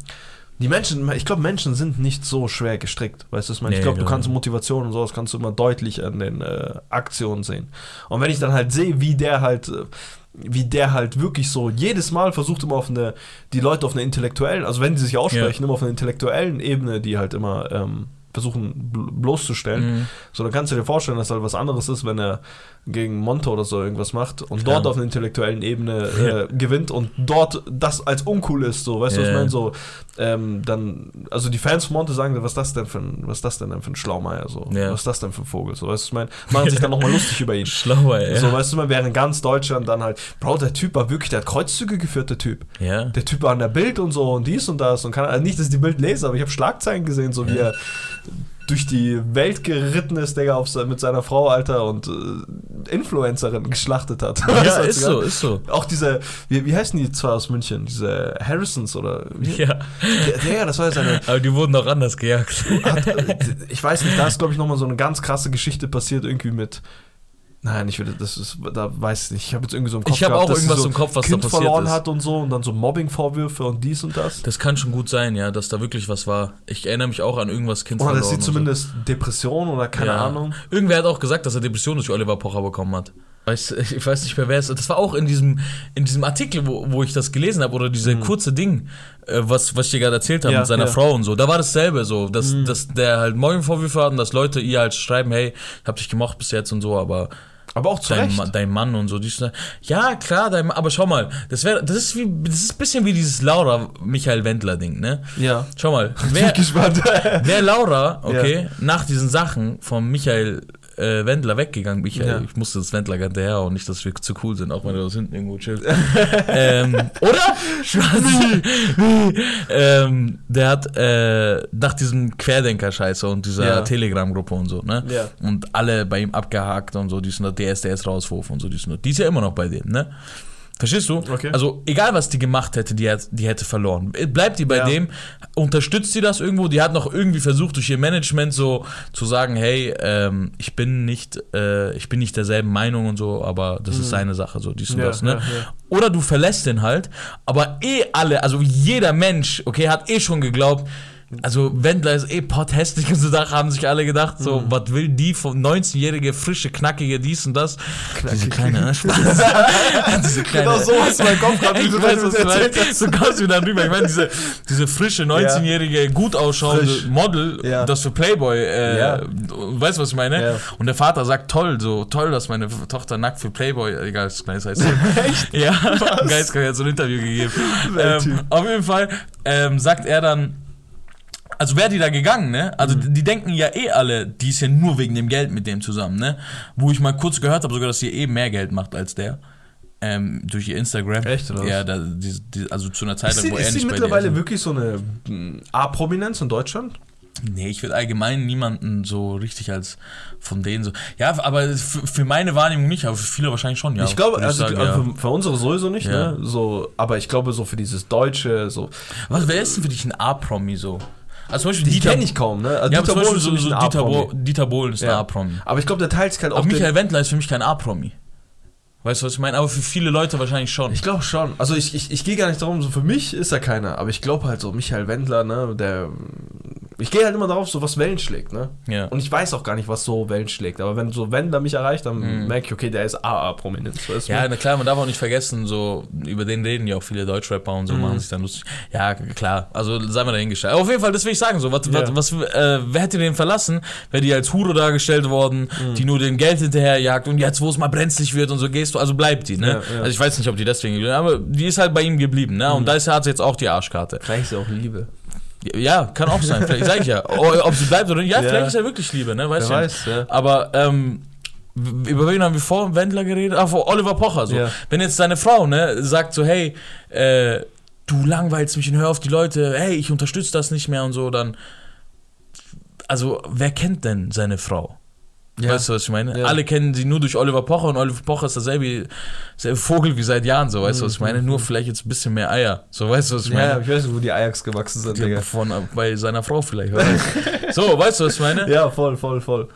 die Menschen, ich glaube, Menschen sind nicht so schwer gestrickt, weißt du, was ich meine?
Nee,
ich glaube, du kannst Motivation und sowas kannst du immer deutlich an den äh, Aktionen sehen. Und wenn ich dann halt sehe, wie der halt, äh, wie der halt wirklich so jedes Mal versucht immer auf eine, die Leute auf einer intellektuellen, also wenn die sich aussprechen, immer auf einer intellektuellen Ebene, die halt immer ähm, versuchen bl- bloßzustellen,
Mhm.
so, dann kannst du dir vorstellen, dass halt was anderes ist, wenn er gegen Monte oder so irgendwas macht und
Klar.
dort auf einer intellektuellen Ebene äh, gewinnt und dort das als uncool ist, so, weißt du, was ich meine? So, ähm, dann, also die Fans von Monte sagen, was ist das denn für ein, was das denn für ein Schlaumeier, so,
Ja.
was ist das denn für ein Vogel, so, weißt du, was ich meine? Machen sich dann nochmal lustig über ihn.
Schlauer, ja.
So, weißt du mal, während ganz Deutschland dann halt, Bro, der Typ war wirklich, der hat Kreuzzüge geführt, der Typ.
ja.
Der Typ war an der Bild und so und dies und das und kann, also nicht, dass ich die Bild lese, aber ich habe Schlagzeilen gesehen, so wie er durch die Welt geritten ist, Digga, auf, mit seiner Frau, Alter, und äh, Influencerin geschlachtet hat.
Ja,
Weißt du,
ist so, ist so.
Auch diese, wie, wie heißen die zwei aus München? Diese Harrisons oder wie?
Ja.
Der, das war ja seine.
Aber die wurden auch anders gejagt.
Hat, äh, ich weiß nicht, da ist, glaube ich, nochmal so eine ganz krasse Geschichte passiert, irgendwie mit. Nein, ich will, das ist, da weiß ich nicht. Ich habe jetzt irgendwie so im Kopf
Ich habe auch irgendwas
so
im Kopf, was
kind
da passiert
verloren
ist.
hat und so und dann so Mobbing-Vorwürfe und dies und das.
Das kann schon gut sein, ja, dass da wirklich was war. Ich erinnere mich auch an irgendwas Kind
Oder dass
verloren
sie
und so.
zumindest Depression oder keine
Ja.
Ahnung.
Irgendwer hat auch gesagt, dass er Depressionen durch Oliver Pocher bekommen hat. Weiß, ich weiß nicht mehr, wer es ist. Das war auch in diesem, in diesem Artikel, wo, wo ich das gelesen habe, oder diese kurze Ding, äh, was, was ich dir gerade erzählt habe
Mhm. Ja,
mit seiner
ja. Mhm.
Frau und so. Da war dasselbe so, dass, dass der halt Morgenvorwürfe hat und dass Leute ihr halt schreiben, hey, ich hab dich gemocht bis jetzt und so, aber
Aber auch zu
dein,
Recht.
Ma- dein Mann und so. Das. ja, klar, dein, Mann, aber schau mal, das wäre, das ist wie, das ist ein bisschen wie dieses Laura Michael Wendler Ding, ne?
Ja.
Schau mal,
Bin
wer,
gespannt.
Wäre Laura, okay, nach diesen Sachen von Michael äh, Wendler weggegangen, Michael,
Ja.
ich musste das Wendler hinterher und nicht, dass wir zu cool sind, auch wenn er das hinten irgendwo chillt. ähm, oder? Ähm, der hat äh, nach diesem Querdenker-Scheiße und dieser
Ja.
Telegram-Gruppe und so, ne?
Ja.
Und alle bei ihm abgehakt und so, dies und das, DSDS rauswurf und so, dies und das. Die ist ja immer noch bei dem, ne? Verstehst du?
Okay.
Also, egal was die gemacht hätte, die, hat, die hätte verloren. Bleibt die bei
Ja.
dem, unterstützt sie das irgendwo? Die hat noch irgendwie versucht, durch ihr Management so zu sagen, hey, ähm, ich bin nicht, äh, ich bin nicht derselben Meinung und so, aber das ist seine Sache, so dies und
Mhm. Ja,
das, ne?
ja.
Oder du verlässt den halt, aber eh alle, also jeder Mensch, okay, hat eh schon geglaubt, also Wendler ist eh potthässlich und so da haben sich alle gedacht, so,
Mhm.
was will die vom 19-jährige, frische, knackige, dies und das. Diese
Knackige.
kleine, ne? Spaß. Diese kleine.
Genau so hast du meinen Kopf gerade, wie du
weiß,
das
was du
erzählt
meinst. So kommst du dann rüber. Ich meine, diese, diese frische 19-jährige, gut ausschauende
Frisch.
Model,
Ja.
das für Playboy, äh,
Ja.
weißt du, was ich meine?
Ja.
Und der Vater sagt, toll, so toll, dass meine Tochter nackt für Playboy, egal, das kleine heißt. Echt? Ja, Geistgang hat so ein Interview gegeben. Ähm, auf jeden Fall ähm, sagt er dann, also wäre die da gegangen, ne? Also
Mhm.
die denken ja eh alle, die ist ja nur wegen dem Geld mit dem zusammen, ne? Wo ich mal kurz gehört habe, sogar, dass sie eh mehr Geld macht als der. Ähm, durch ihr Instagram.
Echt, oder?
Ja, da, die, die, also zu einer Zeit,
Ist sie,
wo er
ist sie
nicht bei
mittlerweile wirklich so eine mm, A-Prominenz in Deutschland?
Nee, ich will allgemein niemanden so richtig als von denen so. Ja, aber für, meine Wahrnehmung nicht, aber für viele wahrscheinlich schon, ja.
ich glaube,
würde
also,
sagen,
also für, für unsere sowieso nicht,
Ja.
ne? So, aber ich glaube, so für dieses Deutsche, so.
Was, wer ist denn für dich ein A-Promi so? Also zum Beispiel
Die
Dieter,
kenne ich kaum, ne? Also
ja, aber zum Beispiel
ist
so, so
ein
Dieter, Bo. Dieter Bohlen ist ein
Ja.
A-Promi.
Aber ich glaube, der teilt sich halt auch. Den-
Michael Wendler ist für mich kein A-Promi. Weißt du, was ich meine? Aber für viele Leute wahrscheinlich schon.
Ich glaube schon. Also ich, ich, ich gehe gar nicht darum, so für mich ist er keiner, aber ich glaube halt so, Michael Wendler, ne, der. Ich gehe halt immer darauf, so was Wellen schlägt, ne?
ja.
Und ich weiß auch gar nicht, was so Wellen schlägt. Aber wenn so Wendler mich erreicht, dann merke ich, okay, der ist AA-Prominenz. weißt du?
Mhm. Ja, na klar, man darf auch nicht vergessen, so, über den reden ja auch viele Deutschrapper und so,
Mhm.
machen sich dann lustig. Ja, klar, also sei mal dahingestellt. Aber auf jeden Fall, das will ich sagen, so, was,
Ja.
was, äh, wer hätte den verlassen? Wäre die als Hure dargestellt worden,
Mhm.
die nur den Geld hinterherjagt und jetzt, wo es mal brenzlig wird und so gehst du, also bleibt die, ne?
Ja, ja. Mhm.
Also ich weiß nicht, ob die deswegen, aber die ist halt bei ihm geblieben, ne? Und da ist, hat sie jetzt auch die Arschkarte.
Vielleicht ist er auch Liebe.
Ja, kann auch sein, vielleicht sag ich ja. Ob sie bleibt oder nicht, ja,
Ja.
vielleicht ist er wirklich Liebe, ne? Weißt
Wer
du?
weiß, ja.
Aber ähm, über wen haben wir vor Wendler geredet? Ah, vor Oliver Pocher. So. Wenn jetzt seine Frau ne, sagt so, hey, äh, du langweilst mich und hör auf die Leute, hey, ich unterstütze das nicht mehr und so, dann. Also, wer kennt denn seine Frau?
Ja.
Weißt du, was ich meine?
Ja.
Alle kennen sie nur durch Oliver Pocher und Oliver Pocher ist derselbe, derselbe Vogel wie seit Jahren, so, weißt du, was ich meine? Nur vielleicht jetzt ein bisschen mehr Eier. So, weißt du, was ich meine?
Mhm. Ja, ich weiß nicht, wo die Ajax gewachsen sind, Digga.
von, bei seiner Frau vielleicht. wer weiß. so, weißt du, was ich meine?
Ja, voll, voll, voll.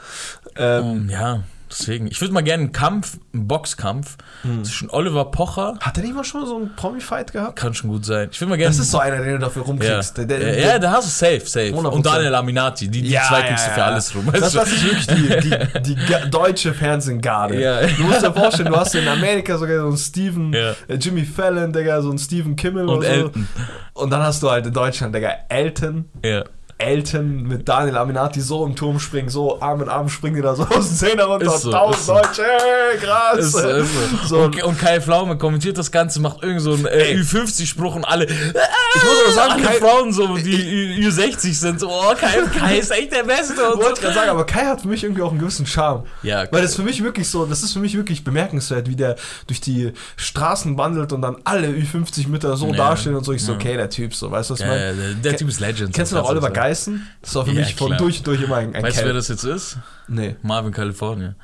Ähm,
Ähm, ja, deswegen. Ich würde mal gerne einen Kampf, einen Boxkampf
Hm.
zwischen Oliver Pocher.
hat er nicht mal schon so einen Promi-Fight gehabt?
Kann schon gut sein. Ich würde mal gerne.
Das ist so einer, den du dafür
ja.
rumkriegst. Der, der,
ja, ja, da hast du safe, safe.
100%.
Und Daniel Aminati, die, die zwei kriegst du für alles rum.
Das, das ist wirklich die, die, die deutsche Fernsehgarde.
Ja.
Du musst dir vorstellen, du hast in Amerika sogar so einen Steven,
Ja.
äh, Jimmy Fallon, Digga, so einen Steven Kimmel
Und
oder so.
Elton.
Und dann hast du halt in Deutschland, Digga, Elton.
Ja.
Elton mit Daniel Aminati so im Turm springen, so Arm in Arm springen die da so aus dem Zehner runter
so,
tausend
so.
Deutsche, ey, krass.
Ist, so, ist so. Und, und Kai Pflaume kommentiert das Ganze, macht irgend so einen äh,
Ey.
Ü50-Spruch und alle,
Ich muss aber sagen,
alle
Kai,
Frauen so, die Ü- Ü60 sind, so, oh, Kai, Kai ist echt der Beste.
ich
Und
wollte
so.
gerade sagen, aber Kai hat für mich irgendwie auch einen gewissen Charme.
Ja,
Weil das für mich wirklich so, das ist für mich wirklich bemerkenswert, wie der durch die Straßen wandelt und dann alle Ü50 Mütter so
Ja.
dastehen und so. Ich so,
Ja.
okay, der Typ, so, weißt du, was ich
ja,
meine?
der, der Typ ist Legend.
Kennst du noch Oliver
sagen.
Geißen? Das war für
Ja,
mich von
klar.
durch und durch immer ein, ein
Weißt du, wer das jetzt ist?
Nee.
Marvin California.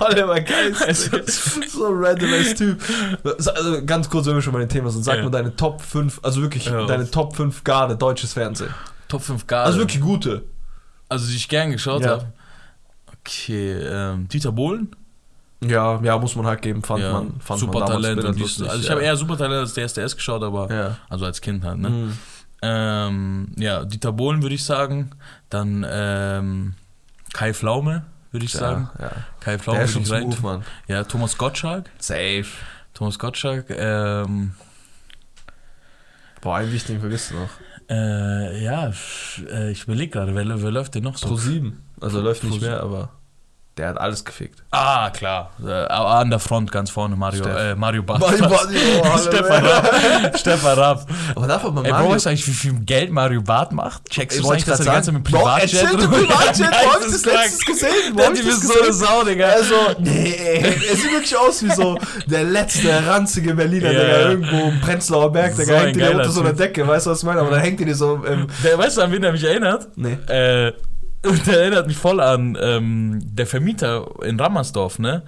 Oliver Geist. Digga. so ein randomes Typ. Also ganz kurz, wenn wir schon bei den Themen sind, sag
Ja.
mal deine Top 5, also wirklich
Ja.
deine Top 5 Garde deutsches Fernsehen.
Top 5 Garde.
Also wirklich gute.
Also, die ich gern geschaut
Ja.
habe. Okay, ähm, Dieter Bohlen.
Ja, ja, muss man halt geben, fand
ja,
man. Fand
Supertalent
man damals
und dies,
lustig,
Also, ich
ja.
habe eher Supertalent als DSDS geschaut, aber.
Ja.
Also als Kind halt, ne?
Mhm.
Ähm, ja, Dieter Bohlen würde ich sagen. Dann ähm, Kai Pflaume. würde ich
Ja,
sagen.
ja.
Kai Pflaume
Der ist schon smooth, Mann.
Ja, Thomas Gottschalk.
Safe.
Thomas Gottschalk. Ähm,
Boah, einen wichtigen vergisst du noch.
äh, ja, äh, ich überlege gerade, wer, wer läuft denn noch so?
Pro 7. Also läuft nicht
Pro
mehr, aber der hat alles gefickt.
Ah, klar. Äh, an der Front ganz vorne, Mario,
Steff.
äh, Mario Barth.
Mario Barth, oh.
Stefan Raab. Stefan Raab.
Aber darf man
Ey, Bro,
Mario...
weißt du eigentlich, wie viel Geld Mario Barth macht? Checkst
Ey,
du eigentlich,
ich
dass er die ganze Zeit mit.
Bro,
Privatjet
erzähl du Privatjet, wo hab ich das letztens gesehen? Wo hab ich das
ist so eine
gesehen?
Sau, Digga.
Also, nee, er sieht wirklich aus wie so der letzte ranzige Berliner, der
ja.
irgendwo im Prenzlauer Berg, der
So
hängt dir unter so einer. Decke, weißt du, was ich meine? Aber dann hängt dir so im...
Der, weißt du, an wen er mich erinnert?
Nee.
Äh, der erinnert mich voll an ähm, der Vermieter in Rammersdorf, ne?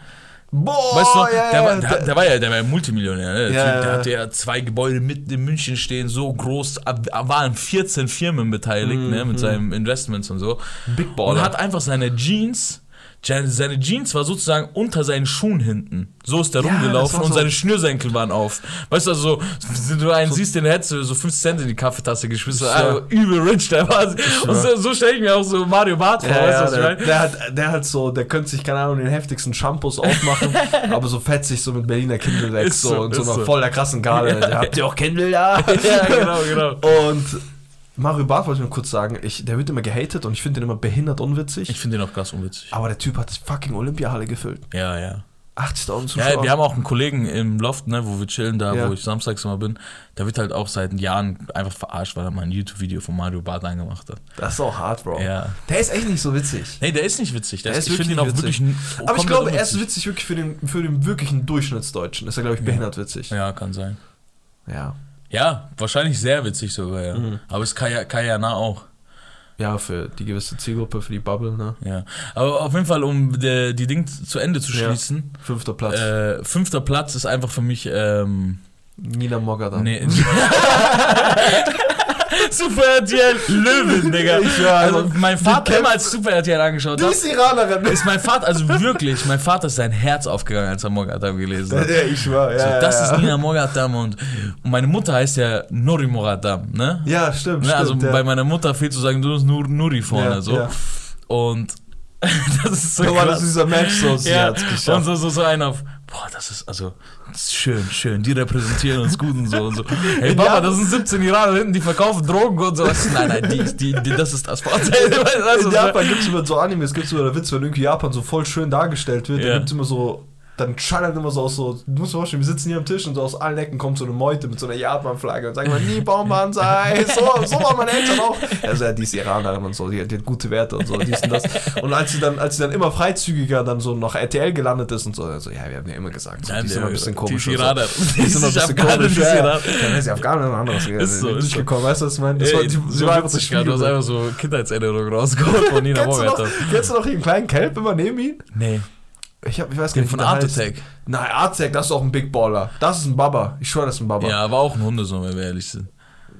Boah,
Weißt du,
Oh, ja,
der, war, der, der war ja, der war ja Multimillionär, ne? Der,
Ja,
typ, der hatte ja zwei Gebäude mitten in München stehen, so groß, waren 14 Firmen beteiligt, ne, mit seinen Investments und so.
Big
Und
Baller.
hat einfach seine Jeans, seine Jeans war sozusagen unter seinen Schuhen hinten. So ist der
Ja,
rumgelaufen
war
und
so-
seine Schnürsenkel waren auf. Weißt du, also, wenn du einen siehst, den hättest du so 5 Cent in die Kaffeetasse geschmissen.
Ja.
Also, übel rich, der war. Und so, so stelle ich mir auch so Mario Barth vor,
Ja,
weißt du,
der, der, hat, der hat so, der könnte sich, keine Ahnung, den heftigsten Shampoos aufmachen, aber so fetzig, so mit Berliner Kindle so,
so,
und so
so.
voll der krassen Garde.
Ja.
Habt ihr auch Kindle da?
Ja, genau, genau.
Und Mario Barth wollte ich nur kurz sagen, ich, der wird immer gehatet und ich finde den immer behindert unwitzig.
Ich finde den auch krass unwitzig.
aber der Typ hat das fucking Olympiahalle gefüllt.
Ja, ja.
80.000 Zuschauer.
Ja, wir haben auch einen Kollegen im Loft, ne, wo wir chillen, da
Ja.
wo ich samstags immer bin. Der wird halt auch seit Jahren einfach verarscht, weil er mal ein YouTube-Video von Mario Barth angemacht hat.
das ist auch hart, Bro.
Ja.
Der ist echt nicht so witzig.
Nee, der ist nicht witzig. Der
Der
ist, ich finde ihn auch
wirklich
wirklich. n-
Aber ich glaube, er ist witzig wirklich für den, für den wirklichen Durchschnittsdeutschen. Ist er, glaube ich, behindert witzig.
Ja, kann sein.
Ja.
Ja, wahrscheinlich sehr witzig sogar, ja.
Mhm.
Aber es Kaya, Kayana auch.
Ja, für die gewisse Zielgruppe, für die Bubble, ne?
Ja. Aber auf jeden Fall, um die, die Ding zu Ende zu
Ja.
schließen.
Fünfter Platz.
Äh, fünfter Platz ist einfach für mich. Ähm,
Nina Mogadam.
nee. Super RTL Löwen, Digga.
Ich schwör,
also,
also,
mein
die
Vater immer
kämpfen-
als Super RTL angeschaut hat.
bist Iranerin.
Ist mein Vater, also wirklich, mein Vater ist sein Herz aufgegangen, als er Mogadam gelesen hat.
Ja, ich schwör, ja.
So, das
ja.
ist Nina Mogadam und, und meine Mutter heißt ja Nuri Mogadam, ne?
Ja, stimmt,
ne?
stimmt.
Also
ja.
bei meiner Mutter fehlt zu sagen, du bist nur Nuri vorne, so. Und das ist so
So war das
krass.
dieser Match so, sie
Ja,
hat's
und so, so, so einer auf, boah, das ist, also, das ist schön, schön, die repräsentieren uns gut und so und so. Hey Papa,
Japan-
das sind 17 Iraner hinten, die verkaufen Drogen und so. Nein, nein, die, die, die, das ist das Vorteil.
In Japan gibt es immer so Animes, gibt es immer der Witz, wenn irgendwie Japan so voll schön dargestellt wird,
Ja.
dann gibt es immer so, dann schallert immer so aus so, du musst dir vorstellen, wir sitzen hier am Tisch und so aus allen Ecken kommt so eine Meute mit so einer Japan-Flagge und sagen immer, nie Baumannsei, so, so waren meine Eltern auch. Also ja, die ist Iranerin und so, die, hat- die hat gute Werte und so, dies und das. Und als sie dann, als sie dann immer freizügiger dann so nach RTL gelandet ist und so, also ja, wir haben ja immer gesagt, so,
Nein,
die ist
die-
immer ein bisschen
die
komisch.
ist
und so. Die ist immer ein bisschen
Afghanin,
komisch.
die
Ja, ja. Dann ist sie Afghaner und anderes.
Ist so, ist
durchgekommen, weißt du, was ich meine? Das
Ey,
war, die, sie
so
war einfach so
gerade, du hast einfach so Kindheitserinnerungen rausgeholt von Nina
Kennst du, noch,
Mogadam.
kennst du noch den kleinen Kelp immer neben ihm?
Nee,
Ich, hab, ich weiß gar nicht,
von Art
heißt.
Attack.
Nein, Artzek, das ist auch ein Big Baller. Das ist ein Baba. Ich schwöre, das ist ein Baba.
Ja, aber auch ein Hundesohn, wenn wir ehrlich sind.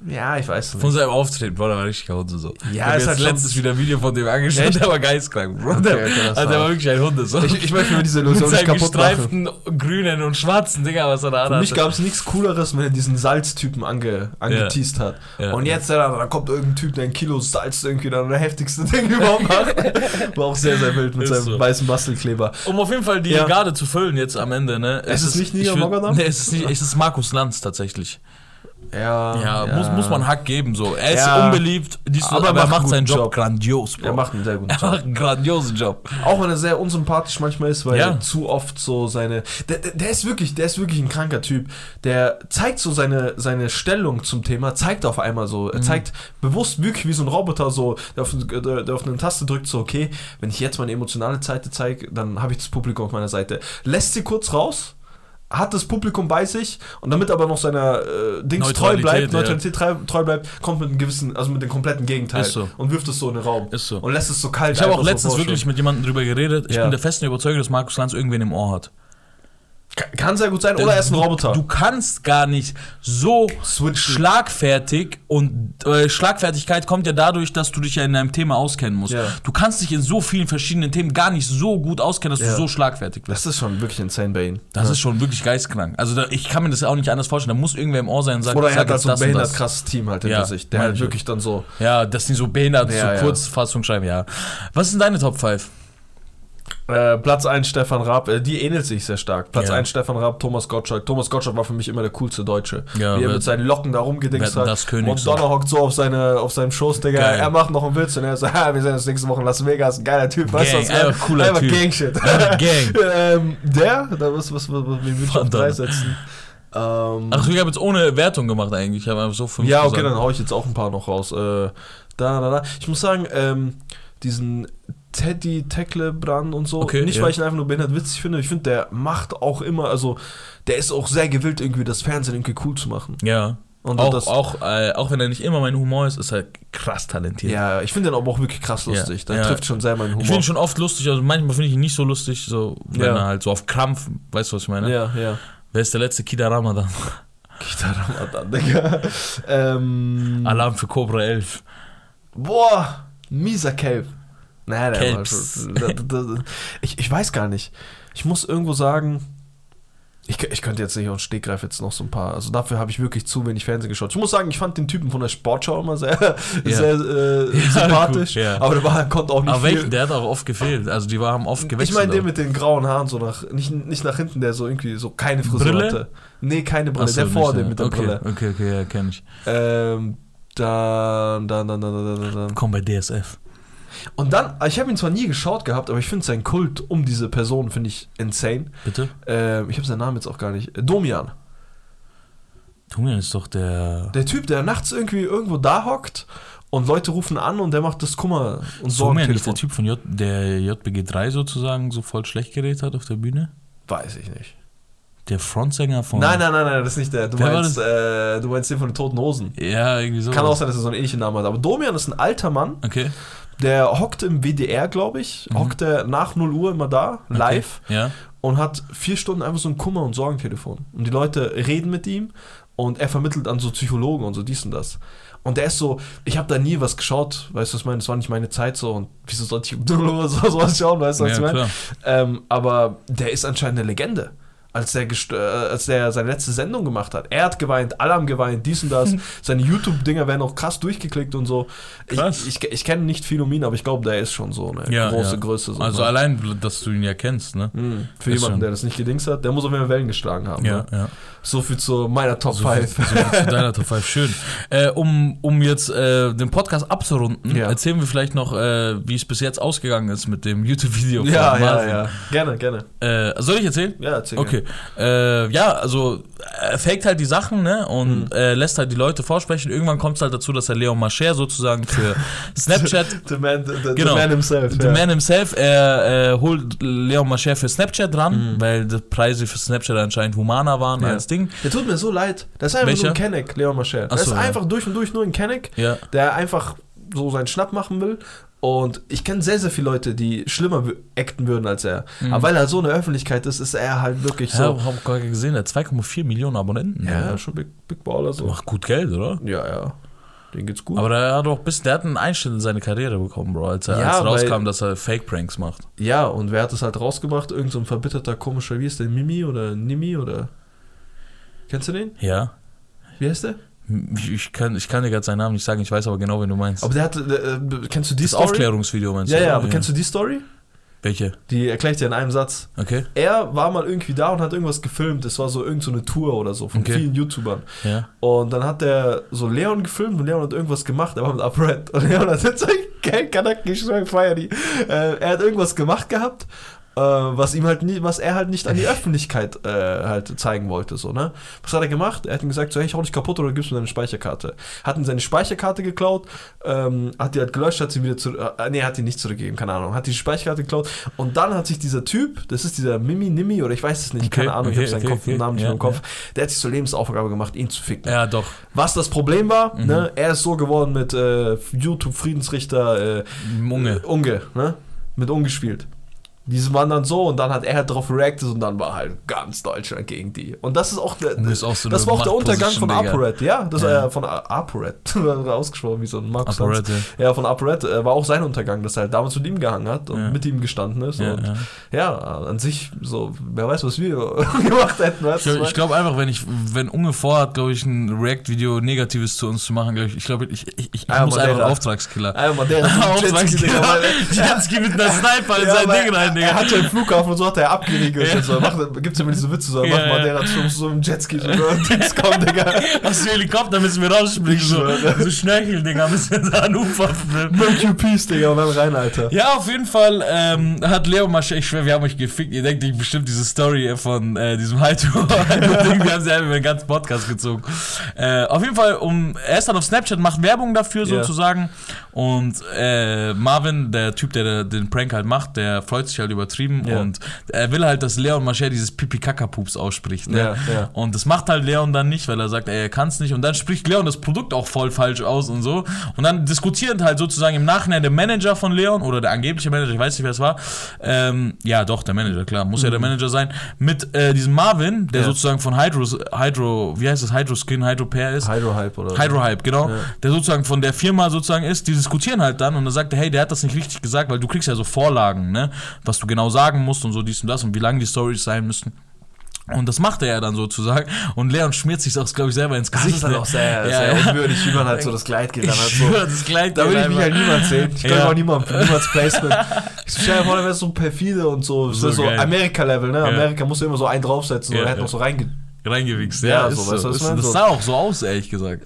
Ja, ich weiß es
Von
nicht.
seinem Auftreten, Bro, der war richtig Hund und so.
Ja,
ich
ist
jetzt
halt
letztes wieder ein Video von dem angeschaut,
Echt?
der war geistkrank, Bro.
Okay,
der,
okay,
also der
war-
wirklich ein Hundesohn.
Ich, ich möchte mir diese
Mit
Illusion nicht kaputt machen.
gestreiften grünen und schwarzen Dinger, was er da
Für mich gab es nichts Cooleres, wenn er diesen Salztypen ange, angeteased hat.
Ja.
Und jetzt, da, da kommt irgendein Typ, der ein Kilo Salz irgendwie dann der heftigste Ding überhaupt macht. War auch sehr, sehr wild mit
Ist
seinem
so.
weißen Bastelkleber.
Um auf jeden Fall die
Ja.
Garde zu füllen jetzt am Ende, ne?
Es ist nicht
würd-
Mogadam?
Nee, es ist nicht, es ist Markus Lanz tatsächlich.
Ja,
Ja, Muss, muss man Hack geben, so. Er ist
Ja.
unbeliebt, dies,
Aber
aber,
er
er
macht
macht
einen
seinen Job,
Job.
grandios, Bro.
Er macht einen sehr guten
Er
Job.
macht einen grandiosen Job.
Auch wenn er sehr unsympathisch manchmal ist, weil
Ja.
er zu oft so seine. Der, der, der ist wirklich, der ist wirklich ein kranker Typ. Der zeigt so seine, seine Stellung zum Thema, zeigt auf einmal so.
Mhm.
Er zeigt bewusst wirklich wie so ein Roboter so, der auf, der, der auf eine Taste drückt, so, okay, wenn ich jetzt meine emotionale Seite zeige, dann habe ich das Publikum auf meiner Seite. Lässt sie kurz raus. Hat das Publikum bei sich und damit aber noch seiner äh, Dings treu bleibt,
ja.
Neutralität treu, treu bleibt, kommt mit einem gewissen, also mit dem kompletten Gegenteil
so.
und wirft es so in den Raum.
Ist so.
Und lässt es so kalt
Ich habe auch
so
letztens
vorstellen.
wirklich mit jemandem drüber geredet. Ich
Ja.
bin der festen Überzeugung, dass Markus Lanz irgendwen im Ohr hat.
Kann- sehr gut sein, oder er ist ein Roboter.
Du kannst gar nicht so
Switchen.
schlagfertig und äh, Schlagfertigkeit kommt ja dadurch, dass du dich ja in deinem Thema auskennen musst.
Ja.
Du kannst dich in so vielen verschiedenen Themen gar nicht so gut auskennen, dass
Ja.
du so schlagfertig bist.
Das ist schon wirklich insane bei ihm.
Das
Ja.
ist schon wirklich geistkrank. Also da, ich kann mir das auch nicht anders vorstellen. Da muss irgendwer im Ohr sein und sagen,
Oder er hat halt so ein behindert krasses Team halt hinter sich, der halt
ich.
wirklich dann so.
Ja, dass die so behindert, so Kurzfassung schreiben, ja. Was sind deine Top 5?
Äh, Platz 1 Stefan Raab, äh, die ähnelt sich sehr stark. Platz
Ja.
1 Stefan Raab, Thomas Gottschalk. Thomas Gottschalk war für mich immer der coolste Deutsche.
Ja,
Wie er mit seinen Locken da rumgedingst hat.
das König
und Donner hockt so auf, seine, auf seinem Schoß, Digga.
Geil.
Er macht noch einen Witz und er sagt, ah, wir sehen uns nächste Woche in Las Vegas. Ein geiler Typ, weißt du was?
einfach cooler
einfach
Typ.
Gangshit.
Gang.
ähm, der, da was, was, was, was wen würde ich auf
Verdammt.
drei setzen? Ähm,
Ach, ich habe jetzt ohne Wertung gemacht eigentlich. Ich habe einfach so fünf
ja, okay,
gesagt.
dann hau ich jetzt auch ein paar noch raus. Äh, da, da, da. Ich muss sagen, ähm, diesen Teddy Tecklebrand und so,
Okay,
nicht
ja.
weil ich ihn einfach nur behindert witzig finde, ich finde, der macht auch immer, also der ist auch sehr gewillt, irgendwie das Fernsehen irgendwie cool zu machen.
Ja.
Und
auch,
das,
auch, äh, auch wenn er nicht immer mein Humor ist, ist er krass talentiert.
ja, ich finde den aber auch wirklich krass lustig.
Ja,
Der
ja.
trifft schon sehr meinen Humor.
Ich finde ihn schon oft lustig, also manchmal finde ich ihn nicht so lustig, so wenn
Ja.
er halt so auf Krampf, weißt du, was ich meine?
ja, ja.
Wer ist der letzte Kida Ramadan?
Gitarre Ramadan, Digga. ähm,
Alarm für Cobra 11.
Boah, mieser Kelp. Da, da, da, ich, ich weiß gar nicht. Ich muss irgendwo sagen, ich, ich könnte jetzt nicht auf den Stegreif jetzt noch so ein paar. Also dafür habe ich wirklich zu wenig Fernsehen geschaut. Ich muss sagen, ich fand den Typen von der Sportschau immer sehr, sehr äh,
Ja,
sympathisch.
gut, ja.
Aber der war, konnte auch nicht
Aber
viel.
welchen? Der hat auch oft gefehlt. Also die haben oft gewechselt.
ich meine den mit den grauen Haaren, so nach, nicht, nicht nach hinten, der so irgendwie so keine Frisur
Brille?
hatte. Nee, keine Brille,
so,
der vor dem mit der
okay,
Brille.
Okay, okay, ja, kenn ich.
Ähm, dann, dann, dann, dann, dann, dann.
Komm bei DSF.
Und dann, ich habe ihn zwar nie geschaut gehabt, aber ich finde seinen Kult um diese Person, finde ich insane.
Bitte?
Ähm, ich habe seinen Namen jetzt auch gar nicht. Äh, Domian.
Domian ist doch der.
Der Typ, der nachts irgendwie irgendwo da hockt und Leute rufen an und der macht das Kummer und
Domian nicht
Sorgentelefon.
der Typ von J, der JBG 3 sozusagen so voll schlecht geredet hat auf der Bühne?
Weiß ich nicht.
Der Frontsänger von.
Nein, nein, nein, nein, das ist nicht der. Du
Wer
meinst, äh, du meinst den von den Toten Hosen.
Ja, irgendwie so.
Kann auch sein, dass er so einen ähnlichen Namen hat. Aber Domian ist ein alter Mann,
Okay.
Der hockt im WDR, glaube ich.
Mhm.
Hockt der nach 0 Uhr immer da, live.
Okay. Ja.
und hat vier Stunden einfach so ein Kummer- und Sorgentelefon. Und die Leute reden mit ihm und er vermittelt an so Psychologen und so dies und das. Und der ist so, ich habe da nie was geschaut, weißt du, was ich meine? Das war nicht meine Zeit so und wieso sollte ich so sowas schauen, weißt du, was ich meine? Ähm, aber der ist anscheinend eine Legende. Als der, äh, als der seine letzte Sendung gemacht hat. Er hat geweint, alle haben geweint, dies und das. Seine YouTube-Dinger werden auch krass durchgeklickt und so. Ich,
Krass.
ich, ich kenne nicht viel um ihn, aber ich glaube, der ist schon so eine
Ja,
große
ja.
Größe. So
Also
ne?
allein, dass du ihn ja kennst, ne?
Mhm. Für
Ist
jemanden,
schon.
der das nicht gedingst hat, der muss auf jeden Fall Wellen geschlagen haben.
Ja,
Ne?
ja.
So viel zu meiner Top
So viel,
5.
so viel zu deiner Top 5. Schön. Äh, um, um jetzt äh, den Podcast abzurunden,
Ja.
erzählen wir vielleicht noch, äh, wie es bis jetzt ausgegangen ist mit dem YouTube-Video. von
ja, ja, ja. Gerne, gerne.
Äh, soll ich erzählen?
Ja, erzähl
Okay. Äh, ja, also er faked halt die Sachen, ne?
Mhm.
Und äh, lässt halt die Leute vorsprechen. Irgendwann kommt es halt dazu, dass er Leon Mascher sozusagen für Snapchat.
The man, the, the,
Genau.
the man himself.
The
ja.
man himself, er äh, holt Leon Mascher für Snapchat ran,
Mhm.
weil die Preise für Snapchat anscheinend humaner waren
Ja.
als Ding.
Der tut mir so leid. Das ist einfach
Welcher?
nur ein Kenneck, Leon Mascher. Das
so,
ist
ja.
einfach durch und durch nur ein Kenneck, der einfach so seinen Schnapp machen will. Und ich kenne sehr, sehr viele Leute, die schlimmer acten würden als er.
Mhm.
Aber weil er so eine Öffentlichkeit ist, ist er halt wirklich
Ja,
so.
hab gerade gesehen, er hat 2,4 Millionen Abonnenten.
Ja, schon Big, Big Baller so.
Macht gut Geld, oder?
Ja, ja. Den geht's gut.
Aber der hat doch bis, der hat einen Einschnitt in seine Karriere bekommen, Bro, als er
Ja,
als rauskam,
weil-
dass er Fake-Pranks macht.
Ja, und wer hat das halt rausgemacht? Irgend so ein verbitterter, komischer, wie ist der? Mimi oder Nimi oder. Kennst du den?
Ja.
Wie heißt der?
Ich, kann, ich kann dir gerade seinen Namen nicht sagen, ich weiß aber genau, wen du meinst.
Aber der hat. Äh, kennst du die
das
Story?
Aufklärungsvideo meinst
Ja,
du?
ja, aber kennst du die Story?
Welche?
Die erkläre ich dir in einem Satz.
Okay.
Er war mal irgendwie da und hat irgendwas gefilmt. Das war so irgend so eine Tour oder so von
Okay.
vielen YouTubern.
Ja.
Und dann hat der so Leon gefilmt und Leon hat irgendwas gemacht, er war mit UpRed. Und Leon hat jetzt kein Kanak, ich schwör, ich feier die. Äh, er hat irgendwas gemacht gehabt, äh, was ihm halt nie, was er halt nicht an die Öffentlichkeit äh, halt zeigen wollte, so, ne? Was hat er gemacht? Er hat ihm gesagt, so, hey, ich hau dich kaputt oder gibst mir deine Speicherkarte. Hat ihm seine Speicherkarte geklaut, ähm, hat die halt gelöscht, hat sie wieder zu, äh, nee, hat die nicht zurückgegeben, keine Ahnung. Hat die Speicherkarte geklaut und dann hat sich dieser Typ, das ist dieser Mimi Nimi oder ich weiß es nicht,
Okay,
keine Ahnung,
okay,
ich habe seinen
okay,
Kopf,
okay,
Namen nicht
ja,
mehr im Kopf, der hat sich zur Lebensaufgabe gemacht, ihn zu ficken.
Ja, doch.
Was das Problem war,
Mhm.
ne, er ist so geworden mit äh, YouTube-Friedensrichter äh,
Munge.
Unge, ne? Mit ungespielt. Diese waren dann so und dann hat er halt darauf reacted und dann war halt ganz Deutschland gegen die. Und das ist auch der,
ist auch so
das war auch der Untergang von. ApoRed, ja, das
Ja.
war äh, von ApoRed, ausgesprochen wie so ein Markus Lanz.
Apparate.
Ja, von ApoRed äh, war auch sein Untergang, dass er halt damals mit ihm gehangen hat und
Ja.
mit ihm gestanden ist
Ja,
und
ja.
ja, an sich so, wer weiß, was wir gemacht hätten, weißt
Ich, ich glaube einfach, wenn ich, wenn Unge vorhat, glaube ich, ein React-Video Negatives zu uns zu machen, glaube ich, ich glaube, ich, ich, ich
Ja,
muss
Madeira.
einfach Auftragskiller.
Einmal der
Auftragskiller. Jetski mit einer Sniper in
Ja,
sein Ding rein. Digga.
Er hatte einen Flughafen und so hat er abgeriegelt.
Ja.
Und so. Macht, gibt's immer diese Witze so,
Ja,
macht
ja.
Madeira zu so einem Jetski so Dings kommt, Digga.
Aus dem Helikopter müssen wir rausspringen, so,
schwöre.
so Schnörchel, Digga, müssen wir da an Ufer filmen.
Mercury Peace, Digga, und dann rein, Alter.
Ja, auf jeden Fall ähm, hat Leo Masche, ich schwör, wir haben euch gefickt. Ihr denkt nicht bestimmt diese Story von äh, diesem High-Ding, wir haben sie einfach über den ganzen Podcast gezogen. Äh, auf jeden Fall, um, er ist dann auf Snapchat, macht Werbung dafür sozusagen. Und äh, Marvin, der Typ, der den Prank halt macht, der freut sich halt übertrieben.
Ja.
Und er will halt, dass Leon Mascher dieses Pipi-Kaka-Pups ausspricht. Ne?
Ja, ja.
Und das macht halt Leon dann nicht, weil er sagt, ey, er kann es nicht. Und dann spricht Leon das Produkt auch voll falsch aus und so. Und dann diskutiert halt sozusagen im Nachhinein der Manager von Leon oder der angebliche Manager, ich weiß nicht, wer es war. Ähm, ja, doch, der Manager, klar, muss ja der Manager sein. Mit äh, diesem Marvin, der
Mhm.
Sozusagen von Hydro, Hydro, wie heißt das, Hydro Skin, Hydro Pair ist.
Hydro-Hype oder
Hydro Hype, genau. Der sozusagen von der Firma sozusagen ist, die diskutieren halt dann und dann sagt er, hey, der hat das nicht richtig gesagt, weil du kriegst ja so Vorlagen, ne? Was du genau sagen musst und so dies und das und wie lang die Stories sein müssen. Und das macht er ja dann sozusagen. Und Leon schmiert sich auch, glaube ich, selber ins
Das
Gesicht.
ist halt
ne?
auch sehr,
Ja,
sehr
ja.
unwürdig, wie man halt so das Kleid geht.
Ich
halt so.
das Kleid
Da will ich mich halt niemand sehen. Ich glaube
Ja.
auch niemand, niemals Placement. Ich stell mir vor, da wäre so perfide und so. Das
So
so. Amerika-Level, ne?
Ja.
Amerika muss immer so einen draufsetzen.
Ja,
oder hätte
ja.
noch so reinge...
reingewichst.
Ja,
Ja,
so, weißt du, was
Ist, das sah auch so aus, ehrlich gesagt.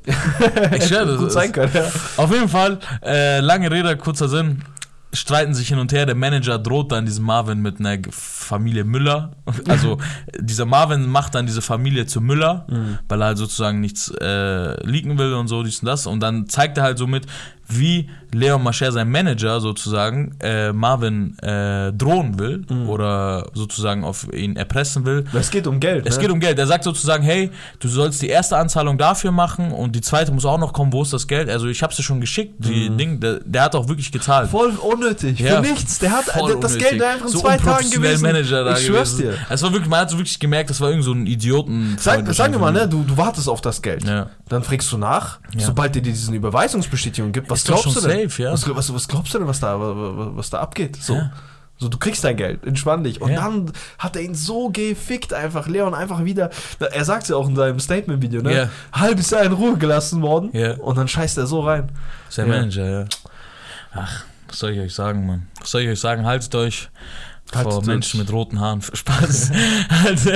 Ich schwöre, das
Gut sein können, ja.
Auf jeden Fall, äh, lange Rede, kurzer Sinn. Streiten sich hin und her. Der Manager droht dann diesem Marvin mit einer Familie Müller. Also dieser Marvin macht dann diese Familie zu Müller, weil er halt sozusagen nichts äh, leaken will und so, dies und das. Und dann zeigt er halt somit, wie Leon Mascher, sein Manager sozusagen, äh, Marvin äh, drohen will oder sozusagen auf ihn erpressen will.
Es geht um Geld,
Es
ne?
geht um Geld. Er sagt sozusagen, hey, du sollst die erste Anzahlung dafür machen und die zweite muss auch noch kommen. Wo ist das Geld? Also ich hab's dir schon geschickt, die Ding. Der, der hat auch wirklich gezahlt.
Voll unnötig.
Ja,
Für nichts. Der hat das
unnötig.
Geld einfach in
so
zwei Tagen gewesen.
Manager da
ich schwör's
gewesen.
dir.
Es war wirklich, man hat so wirklich gemerkt, das war irgend so ein Idioten.
Sag, sag mir mal, ne, du, du wartest auf das Geld.
Ja.
Dann fragst du nach,
Ja.
sobald dir diesen Überweisungsbestätigung gibt, was
Ist doch
glaubst
schon safe, ja.
was, was, was glaubst du denn, was da, was, was da abgeht? So.
Ja.
So, du kriegst dein Geld, entspann dich. Und
Ja.
dann hat er ihn so gefickt, einfach. Leon einfach wieder. Er sagt ja auch in seinem Statement-Video, ne?
Ja.
Halbes Jahr in Ruhe gelassen worden.
Ja.
Und dann scheißt er so rein.
Sein
Ja.
Manager, ja. Ach, was soll ich euch sagen, Mann? Was soll ich euch sagen? Haltet euch
Haltet
vor. Menschen mit roten Haaren. Spaß. also,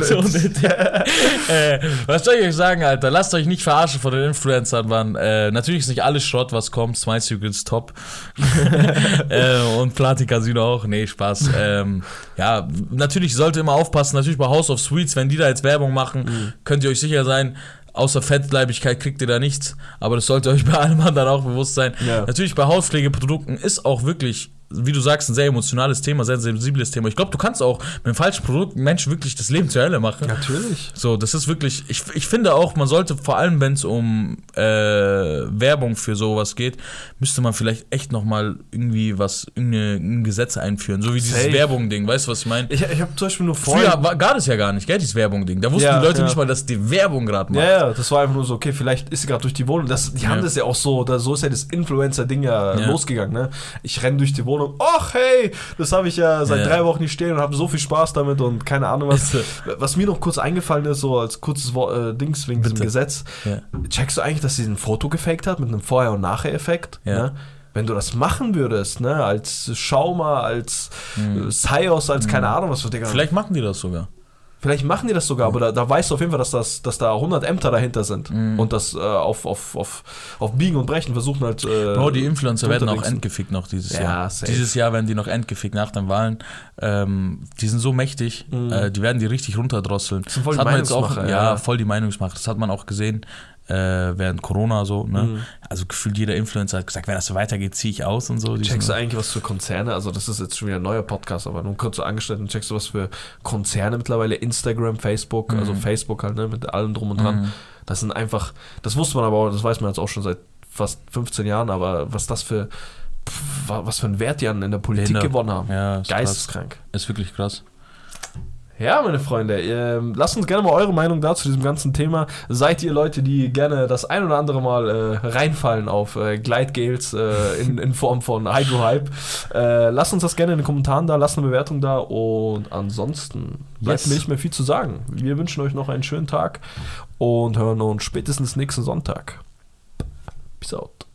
so unnötig. äh, was soll ich euch sagen, Alter? Lasst euch nicht verarschen von den Influencern, Mann. Äh, natürlich ist nicht alles Schrott, was kommt. Smile Secrets top. äh, und Platin Casino auch. Nee, Spaß. Ähm, ja, natürlich sollte immer aufpassen. Natürlich bei House of Sweets, wenn die da jetzt Werbung machen,
Mhm.
könnt ihr euch sicher sein, außer Fettleibigkeit kriegt ihr da nichts. Aber das sollte euch bei allem anderen auch bewusst sein.
Ja.
Natürlich bei Hauspflegeprodukten ist auch wirklich, wie du sagst, ein sehr emotionales Thema, sehr sensibles Thema. Ich glaube, du kannst auch mit einem falschen Produkt Menschen wirklich das Leben zur Hölle machen.
Natürlich.
So, das ist wirklich, ich, ich finde auch, man sollte vor allem, wenn es um äh, Werbung für sowas geht, müsste man vielleicht echt nochmal irgendwie was, irgendeine, ein Gesetz einführen. So wie dieses. Werbung-Ding, weißt du, was ich meine?
Ich, ich habe zum Beispiel nur vorher.
Früher war, gab es ja gar nicht, gell, dieses Werbung-Ding. Da wussten
Ja,
die Leute
ja.
nicht mal, dass die Werbung gerade macht.
Ja, ja, das war einfach nur so, okay, vielleicht ist sie gerade durch die Wohnung. Das, die haben das ja auch so, da, so ist ja das Influencer-Ding ja,
Ja.
losgegangen, ne? Ich renne durch die Wohnung, ach hey, das habe ich ja seit
Ja.
drei Wochen nicht stehen und habe so viel Spaß damit und keine Ahnung was.
So.
Was mir noch kurz eingefallen ist, so als kurzes Wo äh, Dings wegen diesem
Bitte.
Gesetz.
Ja.
Checkst du eigentlich, dass sie ein Foto gefaked hat mit einem Vorher- und Nachher-Effekt?
Ja.
Ne? Wenn du das machen würdest, ne, als Schauma, als äh, Sios, als keine Ahnung was für Digga.
Vielleicht machen die das sogar.
Vielleicht machen die das sogar, aber da, da weißt du auf jeden Fall, dass, das, dass da 100 Ämter dahinter sind
Mhm.
und das äh, auf, auf, auf, auf Biegen und Brechen versuchen halt. Äh,
Bro, die Influencer werden auch endgefickt noch dieses
Ja,
Jahr.
safe.
Dieses Jahr werden die noch endgefickt nach den Wahlen. Ähm, die sind so mächtig, äh, die werden die richtig runterdrosseln.
sind voll
das
die
hat man jetzt auch, ja,
ja.
voll die Meinungsmacher. Das hat man auch gesehen äh, während Corona so. Ne?
Mhm.
Also gefühlt jeder Influencer hat gesagt, wenn das so weitergeht, ziehe ich aus und so.
Checkst du eigentlich was für Konzerne? Also, das ist jetzt schon wieder ein neuer Podcast, aber nur kurz so. Und checkst du was für Konzerne mittlerweile? Instagram, Facebook,
Mhm.
also Facebook halt, ne, mit allem Drum und Dran. Das sind einfach, das wusste man aber, auch, das weiß man jetzt auch schon seit fast 15 Jahren, aber was das für, was für einen Wert die an in der Politik
Behindert.
gewonnen haben.
Ja, ist krass.
Geisteskrank.
Ist wirklich krass.
Ja, meine Freunde, ähm, lasst uns gerne mal eure Meinung dazu diesem ganzen Thema. Seid ihr Leute, die gerne das ein oder andere Mal äh, reinfallen auf äh, Gleitgels äh, in, in Form von Hydrohype? Äh, lasst uns das gerne in den Kommentaren da, lasst eine Bewertung da und ansonsten bleibt
Yes.
mir nicht mehr viel zu sagen. Wir wünschen euch noch einen schönen Tag und hören uns spätestens nächsten Sonntag. Peace out.